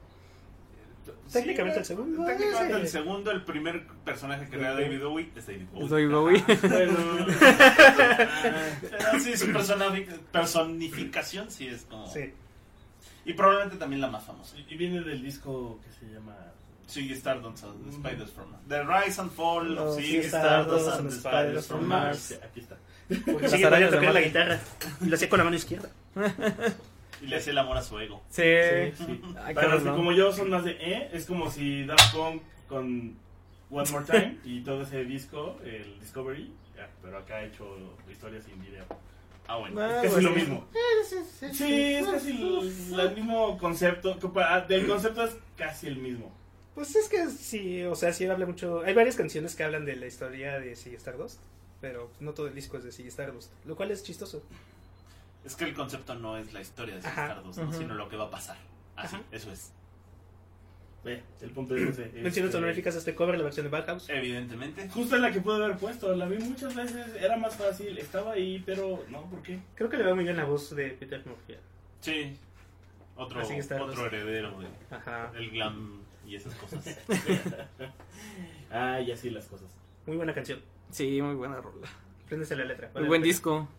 Speaker 5: Técnicamente el segundo.
Speaker 2: Técnicamente
Speaker 5: sí.
Speaker 2: el segundo, el primer personaje que crea David Bowie es David Bowie. Pero (laughs) sí, su personifi- personificación sí es como...
Speaker 5: Sí.
Speaker 2: Y probablemente también la más famosa.
Speaker 1: y viene del disco que se llama
Speaker 2: Ziggy Stardust and the Spiders from Mars. The Rise and Fall of
Speaker 5: Ziggy
Speaker 2: Ziggy
Speaker 5: Stardust
Speaker 2: Stardust and the Spiders from Mars.
Speaker 1: Sí, aquí está.
Speaker 6: Las
Speaker 5: sí, tocar la guitarra. Y lo hacía con la mano izquierda. (laughs)
Speaker 2: Y le hace el amor a su ego.
Speaker 6: Sí.
Speaker 1: Sí, sí.
Speaker 6: Ay,
Speaker 1: Para los que
Speaker 6: cabrón.
Speaker 1: como yo son más de E, es como si Daft Punk con One More Time (laughs) y todo ese disco, el Discovery, ya, pero acá he hecho historias sin video.
Speaker 2: Ah, bueno.
Speaker 6: Ah,
Speaker 1: Es casi
Speaker 6: bueno.
Speaker 1: lo mismo. Sí, es casi el, el mismo concepto. para- Del concepto es casi el mismo.
Speaker 5: Pues es que sí, o sea, sí habla mucho. Hay varias canciones que hablan de la historia de Ziggy Stardust. Pero no todo el disco es de Ziggy Stardust. Lo cual es chistoso.
Speaker 2: Es que el concepto no es la historia de. Stardust, ¿no?
Speaker 6: Ujú.
Speaker 2: sino lo que va a pasar. Así,
Speaker 5: Ajá.
Speaker 2: eso es.
Speaker 1: Ve, el punto es ese.
Speaker 5: Menciones
Speaker 1: este,
Speaker 5: honoríficas a este cover, la versión de Bauhaus.
Speaker 2: Evidentemente.
Speaker 1: Justo la que pude haber puesto. La vi muchas veces. Era más fácil. Estaba ahí, pero no, ¿por qué?
Speaker 5: Creo que le va muy bien la voz de Peter Murphy.
Speaker 2: Sí. Otro,
Speaker 5: Así que está-
Speaker 2: otro heredero de-
Speaker 5: Ajá.
Speaker 2: del glam y esas cosas. (laughs)
Speaker 1: Ah, y así las cosas.
Speaker 5: Muy buena canción.
Speaker 6: Sí, muy buena rola.
Speaker 5: Préndese la letra.
Speaker 6: Muy
Speaker 5: Vale
Speaker 6: buen
Speaker 5: la pena.
Speaker 6: disco.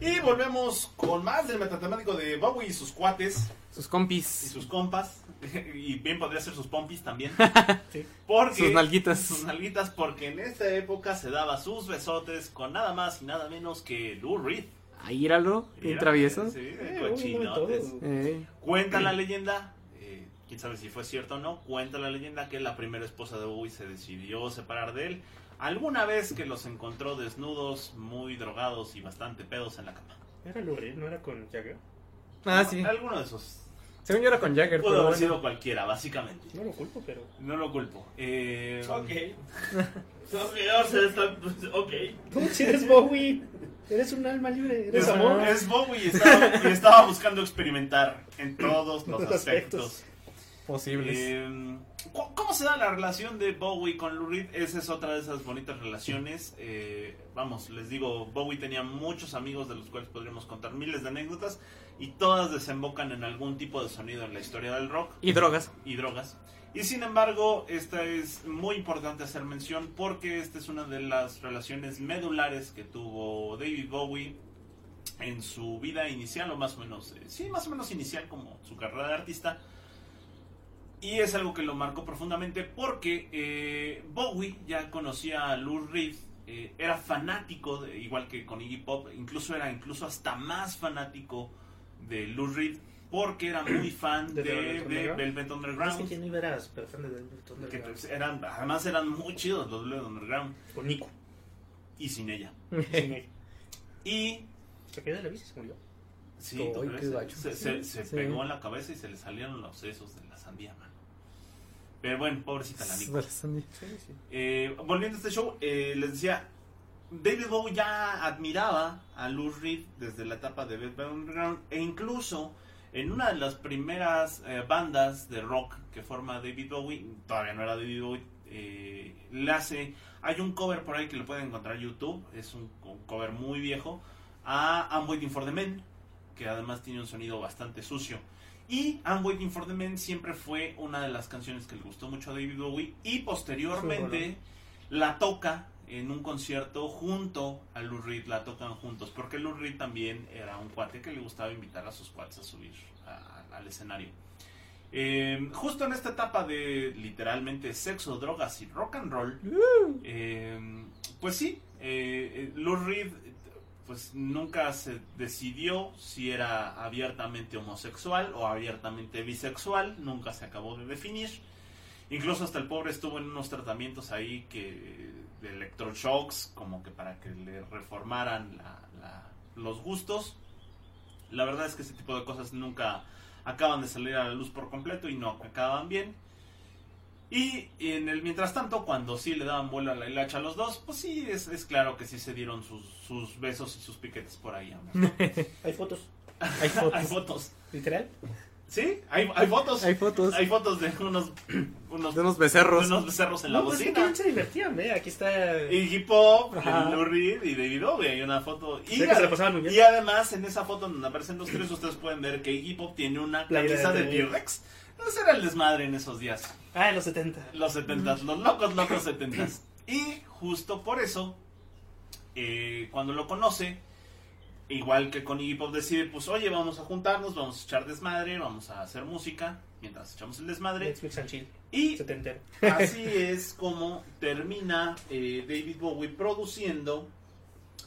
Speaker 7: Y volvemos con más del metatemático de Bowie y sus cuates
Speaker 6: Sus
Speaker 2: y
Speaker 6: compis.
Speaker 2: sus compas. (laughs) Y bien podría ser sus pompis también. (laughs)
Speaker 5: Sí.
Speaker 2: Porque
Speaker 6: Sus nalguitas.
Speaker 2: sus nalguitas, porque en esta época se daba sus besotes con nada más y nada menos que Lou Reed.
Speaker 6: Ahí íralo. Un travieso.
Speaker 2: Sí,
Speaker 5: Eh,
Speaker 2: cochinotes.
Speaker 5: uy, todo.
Speaker 6: Eh,
Speaker 2: Cuenta la leyenda, eh, quién sabe si fue cierto o no, cuenta la leyenda que la primera esposa de Bowie se decidió separar de él alguna vez que los encontró desnudos, muy drogados y bastante pedos en la cama.
Speaker 5: Era Lou Reed, no era con Jagger.
Speaker 6: Ah, sí.
Speaker 2: Alguno de esos.
Speaker 6: Según yo era con Jagger,
Speaker 2: Pudo
Speaker 6: pero
Speaker 2: haber
Speaker 6: bueno.
Speaker 2: sido cualquiera, básicamente.
Speaker 5: No lo culpo, pero.
Speaker 2: No lo culpo. Eh,
Speaker 1: Ok. ok, o sea, está- pues, ok.
Speaker 5: ¿Cómo si eres Bowie? Eres un alma libre, eres
Speaker 2: Es,
Speaker 5: amor.
Speaker 2: es Bowie y estaba, y estaba buscando experimentar en todos los (laughs) aspectos.
Speaker 5: aspectos.
Speaker 6: Posibles.
Speaker 2: Eh, ¿cu- ¿Cómo se da la relación de Bowie con Lou Reed? Esa es otra de esas bonitas relaciones. Eh, vamos, les digo, Bowie tenía muchos amigos de los cuales podríamos contar miles de anécdotas y todas desembocan en algún tipo de sonido en la historia del rock
Speaker 6: Y drogas.
Speaker 2: y drogas. Y sin embargo, esta es muy importante hacer mención porque esta es una de las relaciones medulares que tuvo David Bowie en su vida inicial, o más o menos, eh, sí, más o menos inicial como su carrera de artista. Y es algo que lo marcó profundamente porque eh, Bowie ya conocía a Lou Reed, eh, era fanático, de- igual que con Iggy Pop, incluso era incluso hasta más fanático de Lou Reed porque era muy (clears throat) fan
Speaker 5: ¿De
Speaker 2: de,
Speaker 5: Velvet
Speaker 2: de
Speaker 5: Underground?
Speaker 2: Velvet
Speaker 5: No
Speaker 2: Underground.
Speaker 5: quién iba a super fan de Velvet
Speaker 2: que
Speaker 5: Underground.
Speaker 2: pues, eran, además eran muy chidos los Velvet Underground
Speaker 5: Con Nico.
Speaker 2: y sin ella. (laughs)
Speaker 5: Sin
Speaker 2: Y
Speaker 5: Se cayó de la bici y se murió.
Speaker 2: sí, se, se- se
Speaker 6: Sí.
Speaker 2: pegó en la cabeza y se le salieron los sesos de la sandía, mano. Pero bueno, pobrecita la Nico. Eh, volviendo a este show, eh, les decía, David Bowie ya admiraba a Lou Reed desde la etapa de Velvet Underground e incluso en una de las primeras eh, bandas de rock que forma David Bowie, todavía no era David Bowie, eh, le hace, hay un cover por ahí que lo pueden encontrar en YouTube, es un, un cover muy viejo, a I'm Waiting for the Men, que además tiene un sonido bastante sucio. Y I'm Waiting for the Men siempre fue una de las canciones que le gustó mucho a David Bowie. Y posteriormente la toca en un concierto junto a Lou Reed, la tocan juntos, porque Lou Reed también era un cuate que le gustaba invitar a sus cuates a subir a- al escenario. Eh, justo en esta etapa de literalmente sexo, drogas y rock and roll, eh, pues sí, eh, eh, Lou Reed pues nunca se decidió si era abiertamente homosexual o abiertamente bisexual, nunca se acabó de definir. Incluso hasta el pobre estuvo en unos tratamientos ahí que de electroshocks, como que para que le reformaran los gustos. La verdad es que ese tipo de cosas nunca acaban de salir a la luz por completo y no acaban bien. Y en el mientras tanto, cuando sí le daban vuelo a la hilacha a los dos, pues sí, es, es claro que sí se dieron sus, sus besos y sus piquetes por ahí. ambos. (laughs)
Speaker 5: Hay fotos. (laughs)
Speaker 6: Hay fotos.
Speaker 2: hay fotos.
Speaker 5: ¿Literal?
Speaker 2: ¿Sí? Hay, hay fotos.
Speaker 6: Hay fotos.
Speaker 2: Hay fotos de unos, (clears throat) unos,
Speaker 6: De unos
Speaker 2: de
Speaker 6: becerros.
Speaker 2: unos becerros en la
Speaker 5: no, pues es que
Speaker 2: bocina.
Speaker 5: bien se divertían, ¿eh? Aquí está.
Speaker 2: Iggy Pop. Lou Reed y David Bowie. Hay una foto. Y,
Speaker 5: la
Speaker 2: y además, en esa foto donde aparecen los tres, ustedes pueden ver que Iggy Pop tiene una camisa
Speaker 5: de
Speaker 2: de. T-Rex. Ese era el desmadre en esos días.
Speaker 5: Ah, en los 70.
Speaker 2: Los 70 los locos, locos 70 Y justo por eso, eh, cuando lo conoce, igual que con Iggy Pop decide, pues oye, vamos a juntarnos, vamos a echar desmadre, vamos a hacer música, mientras echamos el desmadre.
Speaker 5: Netflix and Chill.
Speaker 2: Y
Speaker 5: 70.
Speaker 2: así (laughs) es como termina eh, David Bowie produciendo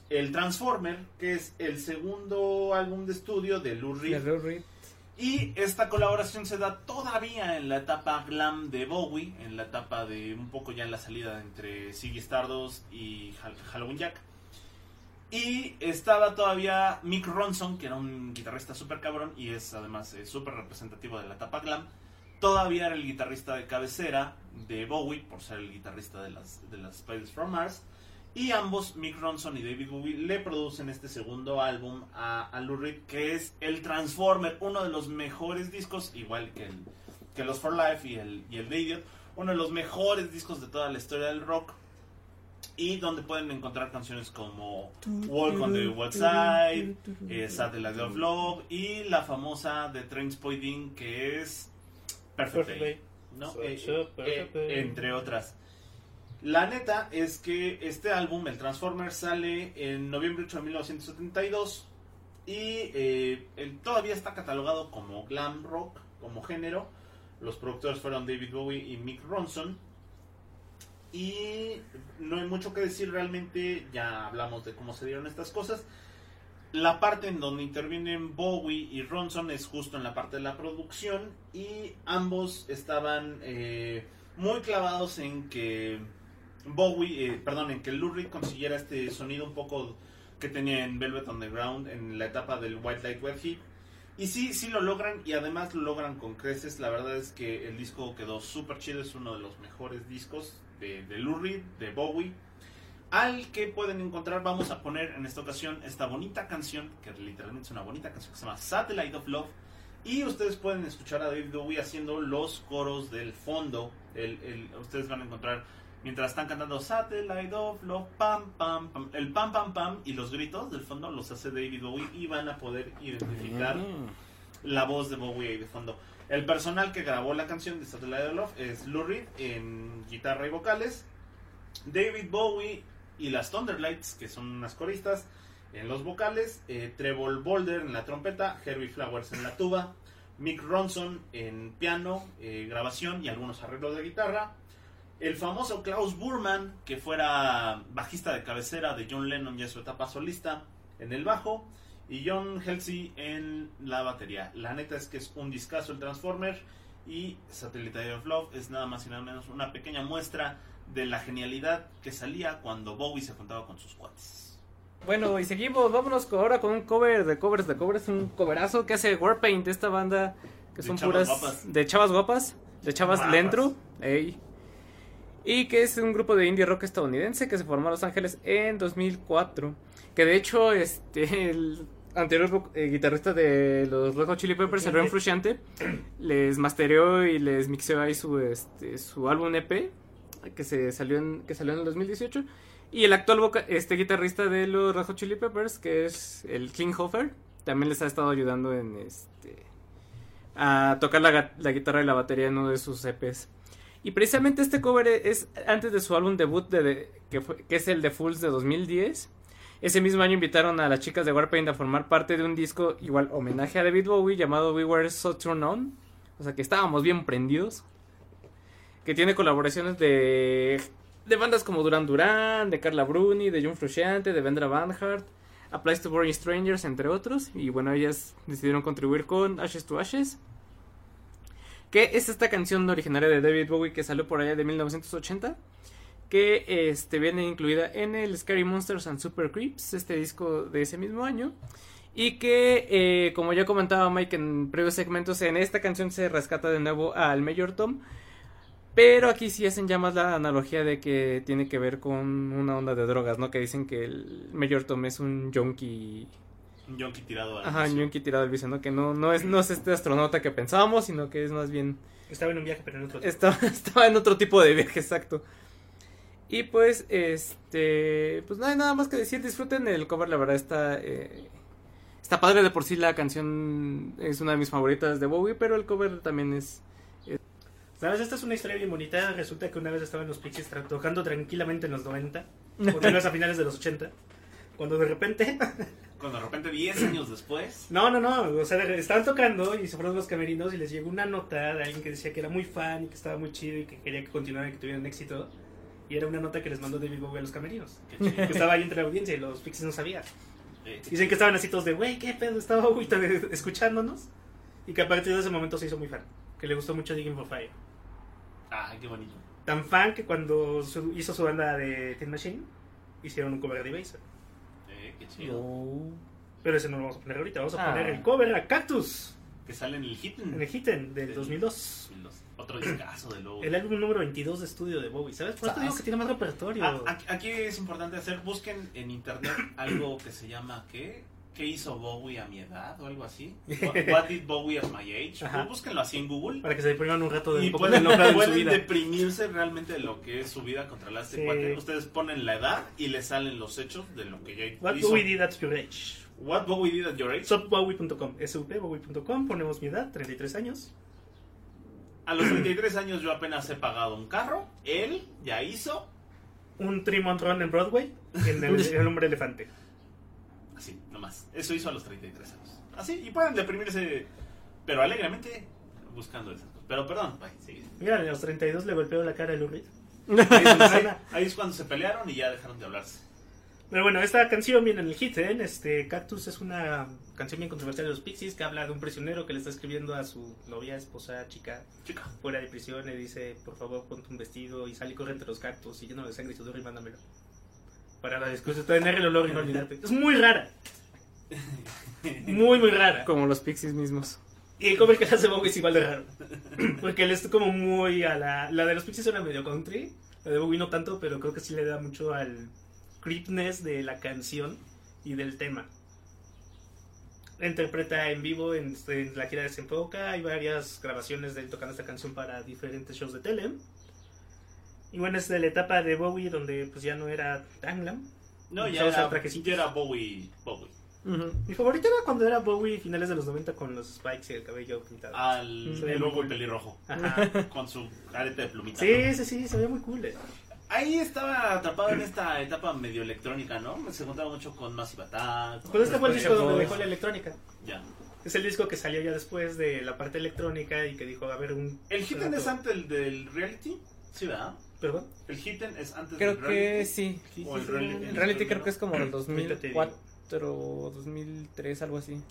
Speaker 2: el Transformer, que es el segundo álbum de estudio de Lou Reed. Y esta colaboración se da todavía en la etapa glam de Bowie, en la etapa de un poco ya en la salida entre Ziggy Stardust y Hal- Halloween Jack. Y estaba todavía Mick Ronson, que era un guitarrista súper cabrón y es además eh, súper representativo de la etapa glam. Todavía era el guitarrista de cabecera de Bowie, por ser el guitarrista de las, de las Spiders from Mars. Y ambos, Mick Ronson y David Bowie, le producen este segundo álbum a, a Lou Reed, que es el Transformer, uno de los mejores discos, igual que, el, que los For Life y el, y el The Idiot, uno de los mejores discos de toda la historia del rock. Y donde pueden encontrar canciones como Walk on the Wild Side, eh, Satellite of Love y la famosa de Trainspotting que es Perfect,
Speaker 5: Perfect
Speaker 2: Day.
Speaker 5: Day.
Speaker 2: ¿no?
Speaker 5: Such
Speaker 2: Eh,
Speaker 5: a perfect
Speaker 2: eh,
Speaker 5: day.
Speaker 2: entre otras. La neta es que este álbum, el Transformer, sale en noviembre 8 de 1972 y eh, todavía está catalogado como glam rock, como género. Los productores fueron David Bowie y Mick Ronson. Y no hay mucho que decir realmente, ya hablamos de cómo se dieron estas cosas. La parte en donde intervienen Bowie y Ronson es justo en la parte de la producción y ambos estaban eh, muy clavados en que Bowie, eh, perdón, en que Lou Reed consiguiera este sonido un poco que tenía en Velvet Underground en la etapa del White Light Wet Heat. Y sí, sí lo logran y además lo logran con creces. La verdad es que el disco quedó súper chido, es uno de los mejores discos de, de de Bowie. Al que pueden encontrar, vamos a poner en esta ocasión esta bonita canción, que literalmente es una bonita canción que se llama Satellite of Love. Y ustedes pueden escuchar a David Bowie haciendo los coros del fondo. Ustedes van a encontrar mientras están cantando Satellite of Love, pam, pam, pam. El pam, pam, pam y los gritos del fondo los hace David Bowie y van a poder identificar la voz de Bowie ahí de fondo. El personal que grabó la canción de Satellite of Love es Lou Reed en guitarra y vocales, David Bowie y las Thunderlights, que son unas coristas, en los vocales, eh, Trevor Boulder en la trompeta, Herbie Flowers en la tuba, Mick Ronson en piano, eh, grabación y algunos arreglos de guitarra, el famoso Klaus Burman, que fuera bajista de cabecera de John Lennon ya en su etapa solista, en el bajo, y John Halsey en la batería. La neta es que es un discazo el Transformer y Satellite of Love es nada más y nada menos una pequeña muestra de la genialidad que salía cuando Bowie se juntaba con sus cuates.
Speaker 6: Bueno, y seguimos, vámonos ahora con un cover de covers de covers, un coverazo que hace Warpaint, esta banda que
Speaker 2: De
Speaker 6: son puras
Speaker 2: guapas.
Speaker 6: de chavas guapas, de chavas
Speaker 1: Guapas.
Speaker 6: lentro, ey. Y que es un grupo de indie rock estadounidense que se formó en Los Ángeles en 2004, que de hecho este (laughs) el anterior eh, guitarrista de los Red Hot Chili Peppers, el Ron Frusciante, les mastereó y les mixeó ahí su este su álbum EP que se salió en que salió en el 2018 y el actual voca- este guitarrista de los Red Hot Chili Peppers, que es el Klinghoffer, también les ha estado ayudando en este a tocar la, la guitarra y la batería en uno de sus EPs. Y precisamente este cover es antes de su álbum debut de, de- que, fue- que es el de Fools de 2010. Ese mismo año invitaron a las chicas de Warpaint a formar parte de un disco igual homenaje a David Bowie llamado We Were So Turned On. O sea que estábamos bien prendidos. Que tiene colaboraciones de, de bandas como Duran Duran, de Carla Bruni, de John Frusciante, de Vendra Van Hart, Applies to Boring Strangers, entre otros. Y bueno, ellas decidieron contribuir con Ashes to Ashes. Que es esta canción originaria de David Bowie que salió por allá de 1980. Que este, viene incluida en el Scary Monsters and Super Creeps, este disco de ese mismo año. Y que, eh, como ya comentaba Mike en previos segmentos, en esta canción se rescata de nuevo al Mayor Tom. Pero aquí sí hacen ya más la analogía de que tiene que ver con una onda de drogas, ¿no? Que dicen que el Mayor Tom es un junkie.
Speaker 2: Un yonki tirado al
Speaker 6: Ajá, junkie tirado al vicio, ¿no? Que no, no, es, no es este astronauta que pensábamos, sino que es más bien
Speaker 5: Estaba en un viaje, pero en otro.
Speaker 6: estaba, (laughs) estaba en otro tipo de viaje, exacto. Y pues, este, pues no hay nada más que decir, disfruten el cover, la verdad está, eh, está padre de por sí, la canción es una de mis favoritas de Bowie, pero el cover también es,
Speaker 5: ¿Sabes? Esta es una historia bien bonita. Resulta que una vez estaba en los Pixies tocando tranquilamente en los 90, (laughs) o tal vez a finales de los 80, cuando de repente. (laughs)
Speaker 2: Cuando de repente 10 años después,
Speaker 5: No, no, no. O sea, estaban tocando y se fueron los camerinos y les llegó una nota de alguien que decía que era muy fan y que estaba muy chido y que quería que continuaran y que tuvieran éxito. Y era una nota que les mandó David Bowie a los camerinos. Que estaba ahí entre la audiencia y los Pixies no sabían. Dicen que estaban así todos de, güey, ¿qué pedo? Estaba Bowie también escuchándonos. Y que a partir de ese momento se hizo muy fan. Que le gustó mucho Digging for Fire.
Speaker 2: Ah, qué bonito.
Speaker 5: Tan fan que cuando hizo su banda de Tin Machine, hicieron un cover de Baser.
Speaker 2: Qué chido.
Speaker 5: Pero ese no lo vamos a poner ahorita. Vamos a
Speaker 6: Ah.
Speaker 5: poner el cover a Cactus
Speaker 2: Que sale en el hit.
Speaker 5: en el Hitten del 2002.
Speaker 2: Otro discazo de lobo.
Speaker 5: El álbum número 22 de estudio de Bowie. ¿Sabes? Por eso te digo que tiene más repertorio.
Speaker 2: Ah, aquí, aquí es importante hacer, busquen en internet algo que se llama ¿qué? ¿Qué hizo Bowie a mi edad? o algo así. (laughs) What, what did Bowie at my age?
Speaker 5: Ajá.
Speaker 2: Búsquenlo así en Google.
Speaker 5: Para que se depriman un rato de
Speaker 2: Y
Speaker 5: un poco
Speaker 2: pueden,
Speaker 5: de de su
Speaker 2: pueden
Speaker 5: vida.
Speaker 2: deprimirse realmente de lo que es su vida contra la este
Speaker 5: Sí.
Speaker 2: Ustedes ponen la edad y les salen los hechos de lo que ya
Speaker 5: What
Speaker 2: hizo.
Speaker 5: Bowie did at your age.
Speaker 2: What Bowie did at your age.
Speaker 5: Subbowie.com. supbowie.com. Ponemos mi edad, 33 años.
Speaker 2: A los 33 años yo apenas he pagado un carro. Él ya hizo.
Speaker 5: Un Tremont Run en Broadway. En el, (laughs) el hombre elefante.
Speaker 2: Nomás. Eso hizo a los 33 años. Así, y pueden deprimirse, pero alegremente buscando esas cosas. Pero perdón, bye, sigue.
Speaker 5: Mira, a los 32 le golpeó la cara a Lou Reed.
Speaker 2: Ahí ahí- ahí es cuando se pelearon y ya dejaron de hablarse.
Speaker 5: Pero bueno, esta canción viene en el hit, ¿eh? Este, Cactus es una canción bien controversial de los Pixies que habla de un prisionero que le está escribiendo a su novia, esposa, chica,
Speaker 2: Chica.
Speaker 5: fuera de prisión. Le dice, por favor, ponte un vestido y sal y corre entre los cactus y lleno de sangre y sudor y mándamelo. Para la de tener el olor y no olvidarte. Es muy rara. Muy, muy rara.
Speaker 6: Como los Pixies mismos.
Speaker 5: Y el cover que hace Bowie es igual de raro. (clears throat) Porque él es como muy a la... La de los Pixies era medio country. La de Bowie no tanto, pero creo que sí le da mucho al creepness de la canción y del tema. La interpreta en vivo en, en la gira de Desenfoca. Hay varias grabaciones de él tocando esta canción para diferentes shows de tele. Y bueno, es de la etapa de Bowie donde pues ya no era tan glam.
Speaker 2: No, ya era, ya era Bowie. Bowie.
Speaker 5: Mi favorito era cuando era Bowie finales de los 90 con los spikes y el cabello pintado.
Speaker 2: Al
Speaker 5: Sí.
Speaker 2: el Bowie pelirrojo.
Speaker 5: Ajá. (laughs)
Speaker 2: Con su arete de plumita.
Speaker 5: Sí, sí, sí, se veía muy cool. eh.
Speaker 2: Ahí estaba atrapado en esta etapa medio electrónica, ¿no? Se juntaba mucho con Massive Attack.
Speaker 5: Pues este fue el disco donde dejó la electrónica.
Speaker 2: Ya.
Speaker 5: Es el disco que salió ya después de la parte electrónica y que dijo, a ver, un...
Speaker 2: ¿El Hidden es antes del, del reality? Sí, ¿verdad?
Speaker 5: ¿Perdón?
Speaker 2: ¿El Hidden es antes
Speaker 6: Creo
Speaker 2: del
Speaker 6: que
Speaker 2: reality?
Speaker 6: sí.
Speaker 2: O el reality.
Speaker 6: En reality creo que es como el
Speaker 5: Ahorita te
Speaker 6: 2004, 2003, algo así.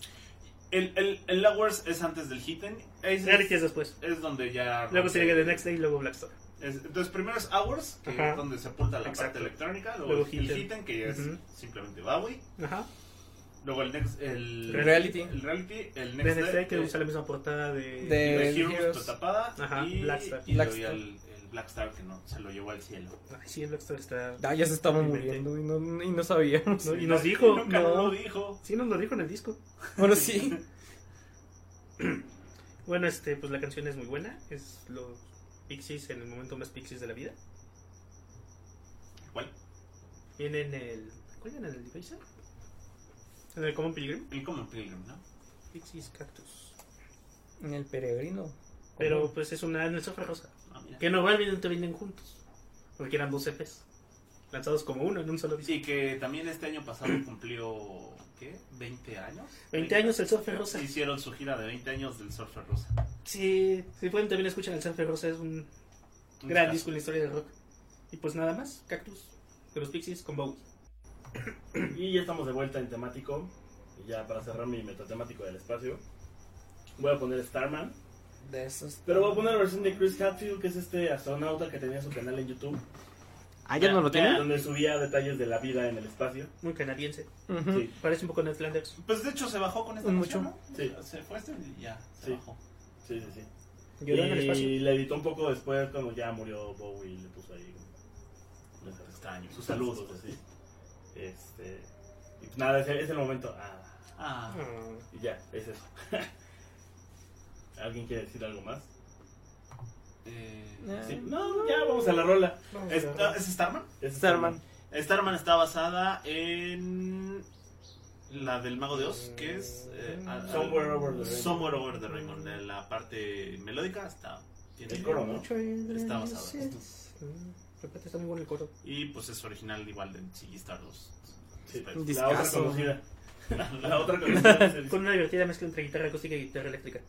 Speaker 2: El, el, el Lowers es antes del Hidden. Es,
Speaker 5: Reality es después.
Speaker 2: es donde ya...
Speaker 5: Luego se llega The Next Day y luego Black Star.
Speaker 2: Es- entonces primero es Hours, que
Speaker 5: Ajá.
Speaker 2: es donde se apunta la
Speaker 5: Exacto.
Speaker 2: parte electrónica. Luego,
Speaker 5: Luego
Speaker 2: el.
Speaker 5: Hidden,
Speaker 2: que es
Speaker 5: Ujú.
Speaker 2: simplemente Bowie.
Speaker 5: Ajá.
Speaker 2: Luego el Next... El
Speaker 6: Reality.
Speaker 2: El Reality. El
Speaker 5: The
Speaker 2: Next,
Speaker 5: Next Day
Speaker 2: Day,
Speaker 5: que usa la misma portada de...
Speaker 6: De-
Speaker 2: The
Speaker 6: el
Speaker 2: Heroes,
Speaker 6: Heroes.
Speaker 2: tapada.
Speaker 5: Ajá,
Speaker 2: y,
Speaker 5: Black Star.
Speaker 2: y
Speaker 6: Black
Speaker 2: luego ya
Speaker 6: Star.
Speaker 2: Black Star que no, se lo llevó al cielo.
Speaker 5: Ay, sí, el Black Star está...
Speaker 6: Ah, ya se estaba muriendo y no, y no sabíamos.
Speaker 5: No, y nos dijo,
Speaker 2: Nunca
Speaker 5: no.
Speaker 2: nos lo dijo.
Speaker 5: Sí, nos lo dijo en el disco.
Speaker 6: Bueno, sí. (clears throat)
Speaker 5: Bueno, este, pues la canción es muy buena. Es los Pixies en el momento más Pixies de la vida.
Speaker 2: ¿Cuál?
Speaker 5: Viene en el... ¿Cuál en el Divisor? En el Common Pilgrim.
Speaker 2: El Common Pilgrim, ¿no?
Speaker 5: Pixies Cactus.
Speaker 6: En el peregrino.
Speaker 5: Pero pues es una en el sofá rosa.
Speaker 2: Mira.
Speaker 5: Que normalmente vienen juntos. Porque eran dos EPs. Lanzados como uno en un solo disco.
Speaker 2: Y que también este año pasado (clears throat) cumplió, ¿qué? ¿20 años?
Speaker 5: 20 años el Surfer Rosa.
Speaker 2: Hicieron su gira de 20 años del Surfer Rosa.
Speaker 5: Sí, si pueden también escuchan el Surfer Rosa, es un
Speaker 2: Un
Speaker 5: gran
Speaker 2: discazo.
Speaker 5: disco en la historia del rock. Y pues nada más, Cactus de los Pixies con Bowie. (clears throat)
Speaker 1: Y ya estamos de vuelta en temático. Y ya para cerrar mi metatemático del espacio, voy a poner Starman.
Speaker 6: De esos.
Speaker 1: Pero voy a poner la versión de Chris Hadfield, que es este astronauta que tenía su canal en YouTube.
Speaker 6: Ah, ya no lo tiene.
Speaker 1: Donde subía detalles de la vida en el espacio.
Speaker 5: Muy canadiense.
Speaker 1: Sí.
Speaker 5: Parece un poco Ned Flanders.
Speaker 2: Pues de hecho se bajó con esta
Speaker 6: mucho.
Speaker 2: ¿no?
Speaker 1: Sí.
Speaker 2: Se fue este y ya, se
Speaker 1: Sí.
Speaker 2: bajó.
Speaker 1: Sí, sí, sí.
Speaker 5: El espacio.
Speaker 1: Y la editó un poco después cuando ya murió Bowie y le puso ahí mensajes extraños, sus saludos así. Este, y pues nada, ese es el momento. Ah,
Speaker 2: Ah,
Speaker 5: Ah,
Speaker 1: y ya, es eso. (laughs) ¿Alguien quiere decir algo más?
Speaker 2: eh,
Speaker 6: Eh,
Speaker 1: Sí. No, ya vamos a la rola.
Speaker 5: vamos
Speaker 2: ¿Es,
Speaker 5: a ver.
Speaker 2: ah, ¿Es Starman?
Speaker 1: Es
Speaker 6: Starman.
Speaker 2: Starman está basada en la del Mago de Oz, que es eh, a- a-
Speaker 1: Somewhere Over the Rainbow.
Speaker 2: Somewhere Over the Rainbow. De la parte melódica está tiene
Speaker 1: El coro, ¿no?
Speaker 2: Está basado.
Speaker 5: Mm, Repete, está muy bueno el coro.
Speaker 2: y pues es original igual de Ziggy Stardust.
Speaker 1: Sí, (laughs) la otra conocida. La otra conocida
Speaker 5: Con una divertida mezcla entre guitarra acústica y guitarra eléctrica.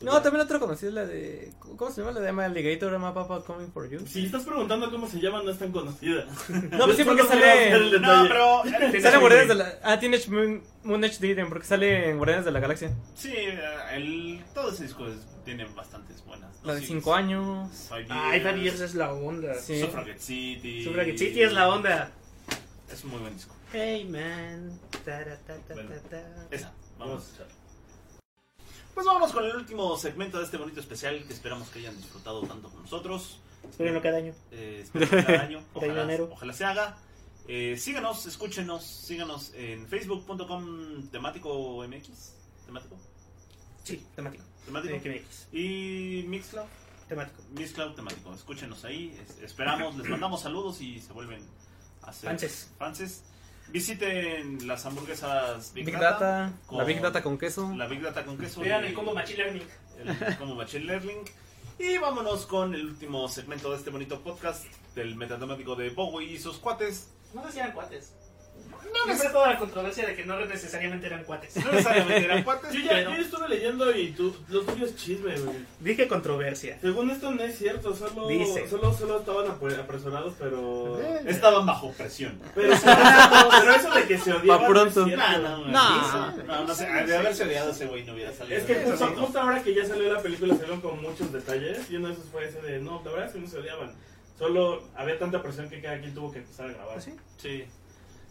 Speaker 6: No, también otra conocida es la de. ¿Cómo se llama? La de My Alligator, My Papa Coming for You.
Speaker 1: Si estás preguntando cómo se llama, no es tan conocida.
Speaker 6: No, pues sí, porque sale.
Speaker 2: No, pero eh,
Speaker 6: Sale en
Speaker 5: Moon
Speaker 6: Guardianes de la. Ah, Teenage Moon, Moon Diadem, porque sale en Guardianes de la Galaxia.
Speaker 2: sí, eh, el, todo ese disco es- tiene bastantes buenas.
Speaker 6: La de
Speaker 2: Sí,
Speaker 6: 5 años.
Speaker 5: Ay, Five Years es la onda.
Speaker 6: Sí.
Speaker 2: Suffragette City.
Speaker 5: Suffragette City es la onda.
Speaker 2: Es un muy buen disco.
Speaker 5: Hey man. Ta, ta,
Speaker 1: Bueno.
Speaker 5: ta, ta.
Speaker 2: Esa,
Speaker 1: Vamos
Speaker 2: vamos.
Speaker 1: a escuchar.
Speaker 2: Pues vámonos con el último segmento de este bonito especial que esperamos que hayan disfrutado tanto como nosotros.
Speaker 5: Espérenlo cada año.
Speaker 2: Eh, cada año. (laughs)
Speaker 5: De
Speaker 2: Ojalá, ojalá se haga. Eh, síganos, escúchenos, síganos en facebook.com temático MX. Temático.
Speaker 5: Sí, temático.
Speaker 2: Temático.
Speaker 5: MX.
Speaker 2: Y Mixcloud.
Speaker 5: Temático.
Speaker 2: Mixcloud temático. Escúchenos ahí. es- esperamos, les mandamos saludos y se vuelven a hacer
Speaker 5: Fanses.
Speaker 2: fanses. Visiten las hamburguesas Big,
Speaker 6: Big
Speaker 2: Data.
Speaker 6: Data.
Speaker 2: con-
Speaker 6: La Big Data con queso.
Speaker 2: La Big Data con queso.
Speaker 5: Vean el combo Machine Learning.
Speaker 2: el como Machine Learning. Y vámonos con el último segmento de este bonito podcast del metatemático de Bowie y sus cuates.
Speaker 5: No decían cuates. Siempre toda la controversia de que no necesariamente eran cuates.
Speaker 2: No necesariamente eran cuates,
Speaker 1: Yo ya,
Speaker 2: pero...
Speaker 1: yo estuve leyendo y tú, lo tuyo es chisme, güey.
Speaker 5: Dije controversia.
Speaker 1: Según esto no es cierto, solo,
Speaker 5: Dice.
Speaker 1: solo, solo estaban apre- apresurados, pero...
Speaker 2: Estaban bajo presión.
Speaker 1: Pero, eso- pero eso de que se odiaban
Speaker 6: pronto.
Speaker 1: no cierto.
Speaker 2: No, no,
Speaker 6: No.
Speaker 2: no, no, no sé, de haberse odiado ese güey no hubiera salido.
Speaker 1: Es que justo,
Speaker 2: no.
Speaker 1: ahora que ya salió la película salieron con muchos detalles y uno de esos fue ese de, no, la verdad es que no se odiaban. Solo había tanta presión que cada quien tuvo que empezar a grabar.
Speaker 5: ¿Sí?
Speaker 2: Sí.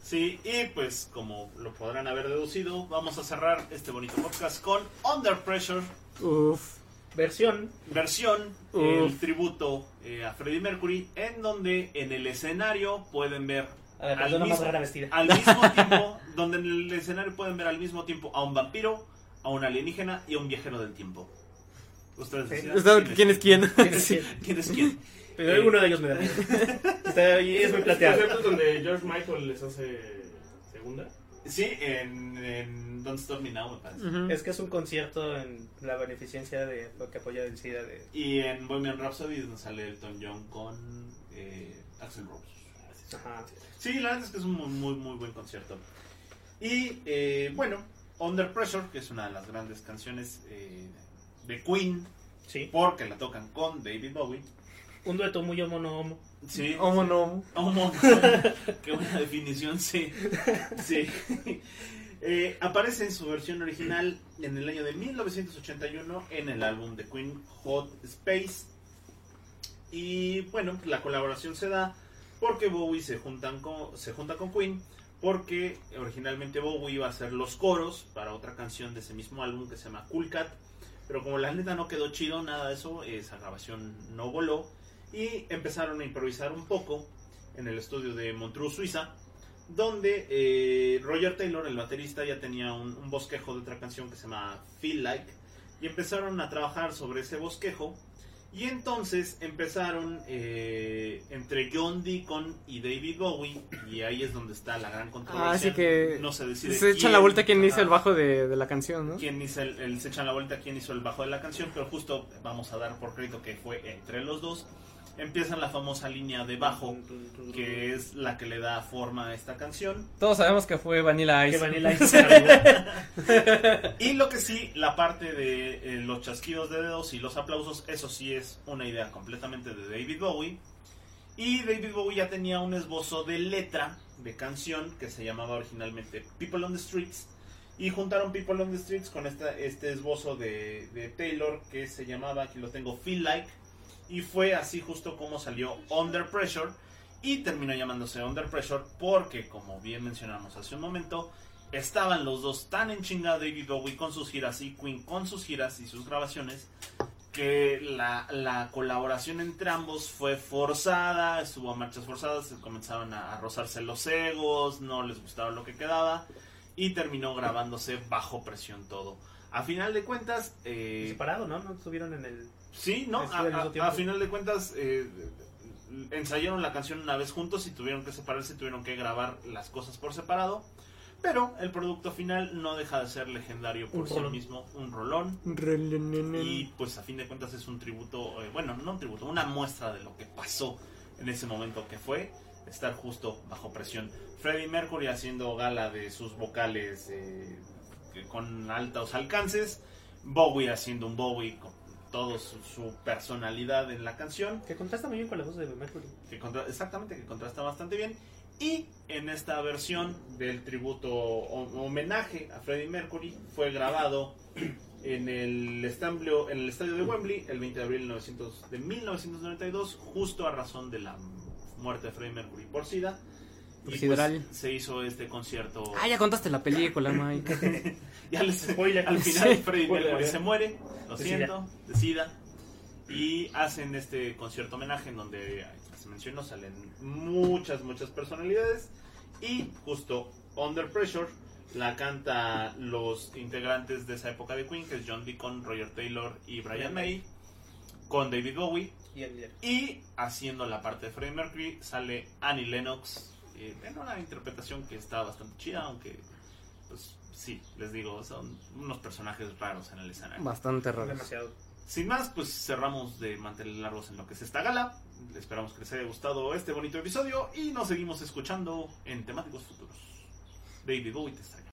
Speaker 2: Sí, y pues como lo podrán haber deducido, vamos a cerrar este bonito podcast con Under Pressure,
Speaker 6: Uf.
Speaker 5: Versión.
Speaker 2: versión,
Speaker 6: Uf.
Speaker 2: el tributo eh, a Freddie Mercury, en donde en el escenario pueden ver
Speaker 5: A la
Speaker 2: al
Speaker 5: persona más
Speaker 2: mismo,
Speaker 5: rara vestida.
Speaker 2: al mismo (laughs) tiempo, donde en el escenario pueden ver al mismo tiempo a un vampiro, a un alienígena y a un viajero del tiempo. Ustedes
Speaker 6: ¿Saben ¿Quién es quién?
Speaker 5: ¿Quién (laughs) es quién?
Speaker 2: ¿Quién es quién?
Speaker 5: Pero uno de ellos me da miedo. (laughs) Está ahí, es muy plateado.
Speaker 1: cierto, es donde George Michael les hace segunda.
Speaker 2: Sí, en, en Don't Stop Me Now, me parece.
Speaker 6: Ujú.
Speaker 5: Es que es un concierto en la beneficencia de lo que apoya el SIDA de...
Speaker 2: Y en Bohemian Rhapsody donde sale Elton John con eh, Axel Rose.
Speaker 5: Ajá.
Speaker 2: Sí, la verdad es que es un muy, muy, muy buen concierto. Y eh, bueno, Under Pressure, que es una de las grandes canciones eh, de Queen,
Speaker 5: Sí.
Speaker 2: porque la tocan con David Bowie.
Speaker 5: Un dueto muy homo no homo.
Speaker 2: Sí.
Speaker 6: Homo no.
Speaker 2: Homo. (laughs) Qué buena definición, sí. Sí. (laughs) Eh, aparece en su versión original en el año de 1981 en el álbum de Queen Hot Space. Y bueno, la colaboración se da porque Bowie se, juntan con, se junta con Queen porque originalmente Bowie iba a hacer los coros para otra canción de ese mismo álbum que se llama Cool Cat. Pero como la neta no quedó chido, nada de eso, esa grabación no voló. Y empezaron a improvisar un poco en el estudio de Montreux, Suiza, donde eh, Roger Taylor, el baterista, ya tenía un, un bosquejo de otra canción que se llama Feel Like. Y empezaron a trabajar sobre ese bosquejo. Y entonces empezaron eh, entre John Deacon y David Bowie. Y ahí es donde está la gran controversia.
Speaker 6: Ah, así que
Speaker 2: no se decide
Speaker 6: Se echan la vuelta quién hizo el bajo de, de la canción, ¿no?
Speaker 2: quién hizo el, el- se echan la vuelta quién hizo el bajo de la canción, pero justo vamos a dar por crédito que fue entre los dos. Empiezan la famosa línea de bajo, que es la que le da forma a esta canción.
Speaker 6: Todos sabemos que fue Vanilla
Speaker 5: Que
Speaker 6: Ice.
Speaker 5: Vanilla. (laughs)
Speaker 2: Y lo que sí, la parte de eh, los chasquidos de dedos y los aplausos, eso sí es una idea completamente de David Bowie. Y David Bowie ya tenía un esbozo de letra de canción que se llamaba originalmente People on the Streets. Y juntaron People on the Streets con esta, este esbozo de, de Taylor que se llamaba, aquí lo tengo, Feel Like. Y fue así justo como salió Under Pressure. Y terminó llamándose Under Pressure porque, como bien mencionamos hace un momento, estaban los dos tan en chinga David Bowie con sus giras y Queen con sus giras y sus grabaciones que la, la colaboración entre ambos fue forzada, estuvo a marchas forzadas, comenzaban a, a rozarse los egos, no les gustaba lo que quedaba y terminó grabándose bajo presión todo. A final de cuentas, eh,
Speaker 5: Separado, ¿no? No estuvieron en el...
Speaker 2: Sí, ¿no? A, final de cuentas, eh, ensayaron la canción una vez juntos y tuvieron que separarse, tuvieron que grabar las cosas por separado. Pero el producto final no deja de ser legendario por
Speaker 5: Un
Speaker 2: sí
Speaker 5: rolón.
Speaker 2: mismo, un rolón. Y pues a fin de cuentas es un tributo, eh, bueno, no un tributo, una muestra de lo que pasó en ese momento que fue estar justo bajo presión. Freddie Mercury haciendo gala de sus vocales eh, con altos alcances, Bowie haciendo un Bowie con toda su, su personalidad en la canción,
Speaker 5: Que contrasta muy bien con la voz de Mercury.
Speaker 2: que contra- exactamente, que contrasta bastante bien. Y en esta versión del tributo o- homenaje a Freddie Mercury fue grabado (clears throat) en el, estadio, en el estadio de Wembley el 20 de abril de 1900 de 1992, justo a razón de la muerte de Freddie Mercury por SIDA. Pues, se hizo este concierto.
Speaker 6: Ah, ya contaste la película, Mike. (laughs)
Speaker 2: Ya les-
Speaker 5: Spoiler.
Speaker 2: al final
Speaker 6: Sí.
Speaker 5: Spoiler,
Speaker 2: Mercury
Speaker 5: ver.
Speaker 2: se muere, lo
Speaker 5: De
Speaker 2: siento, de SIDA. Y hacen este concierto homenaje en donde, se mencionó, salen muchas, muchas personalidades. Y justo Under Pressure la canta los integrantes de esa época de Queen, que es John Deacon, Roger Taylor y Brian May, con David Bowie.
Speaker 5: Y el...
Speaker 2: Y haciendo la parte de Freddie Mercury sale Annie Lennox eh, en una interpretación que está bastante chida, aunque pues sí, les digo, son unos personajes raros en el escenario.
Speaker 6: Bastante raro.
Speaker 5: Demasiado.
Speaker 2: Sin más, pues cerramos de mantener largos en lo que es esta gala. Esperamos que les haya gustado este bonito episodio y nos seguimos escuchando en temáticos futuros. David Bowie te extraño.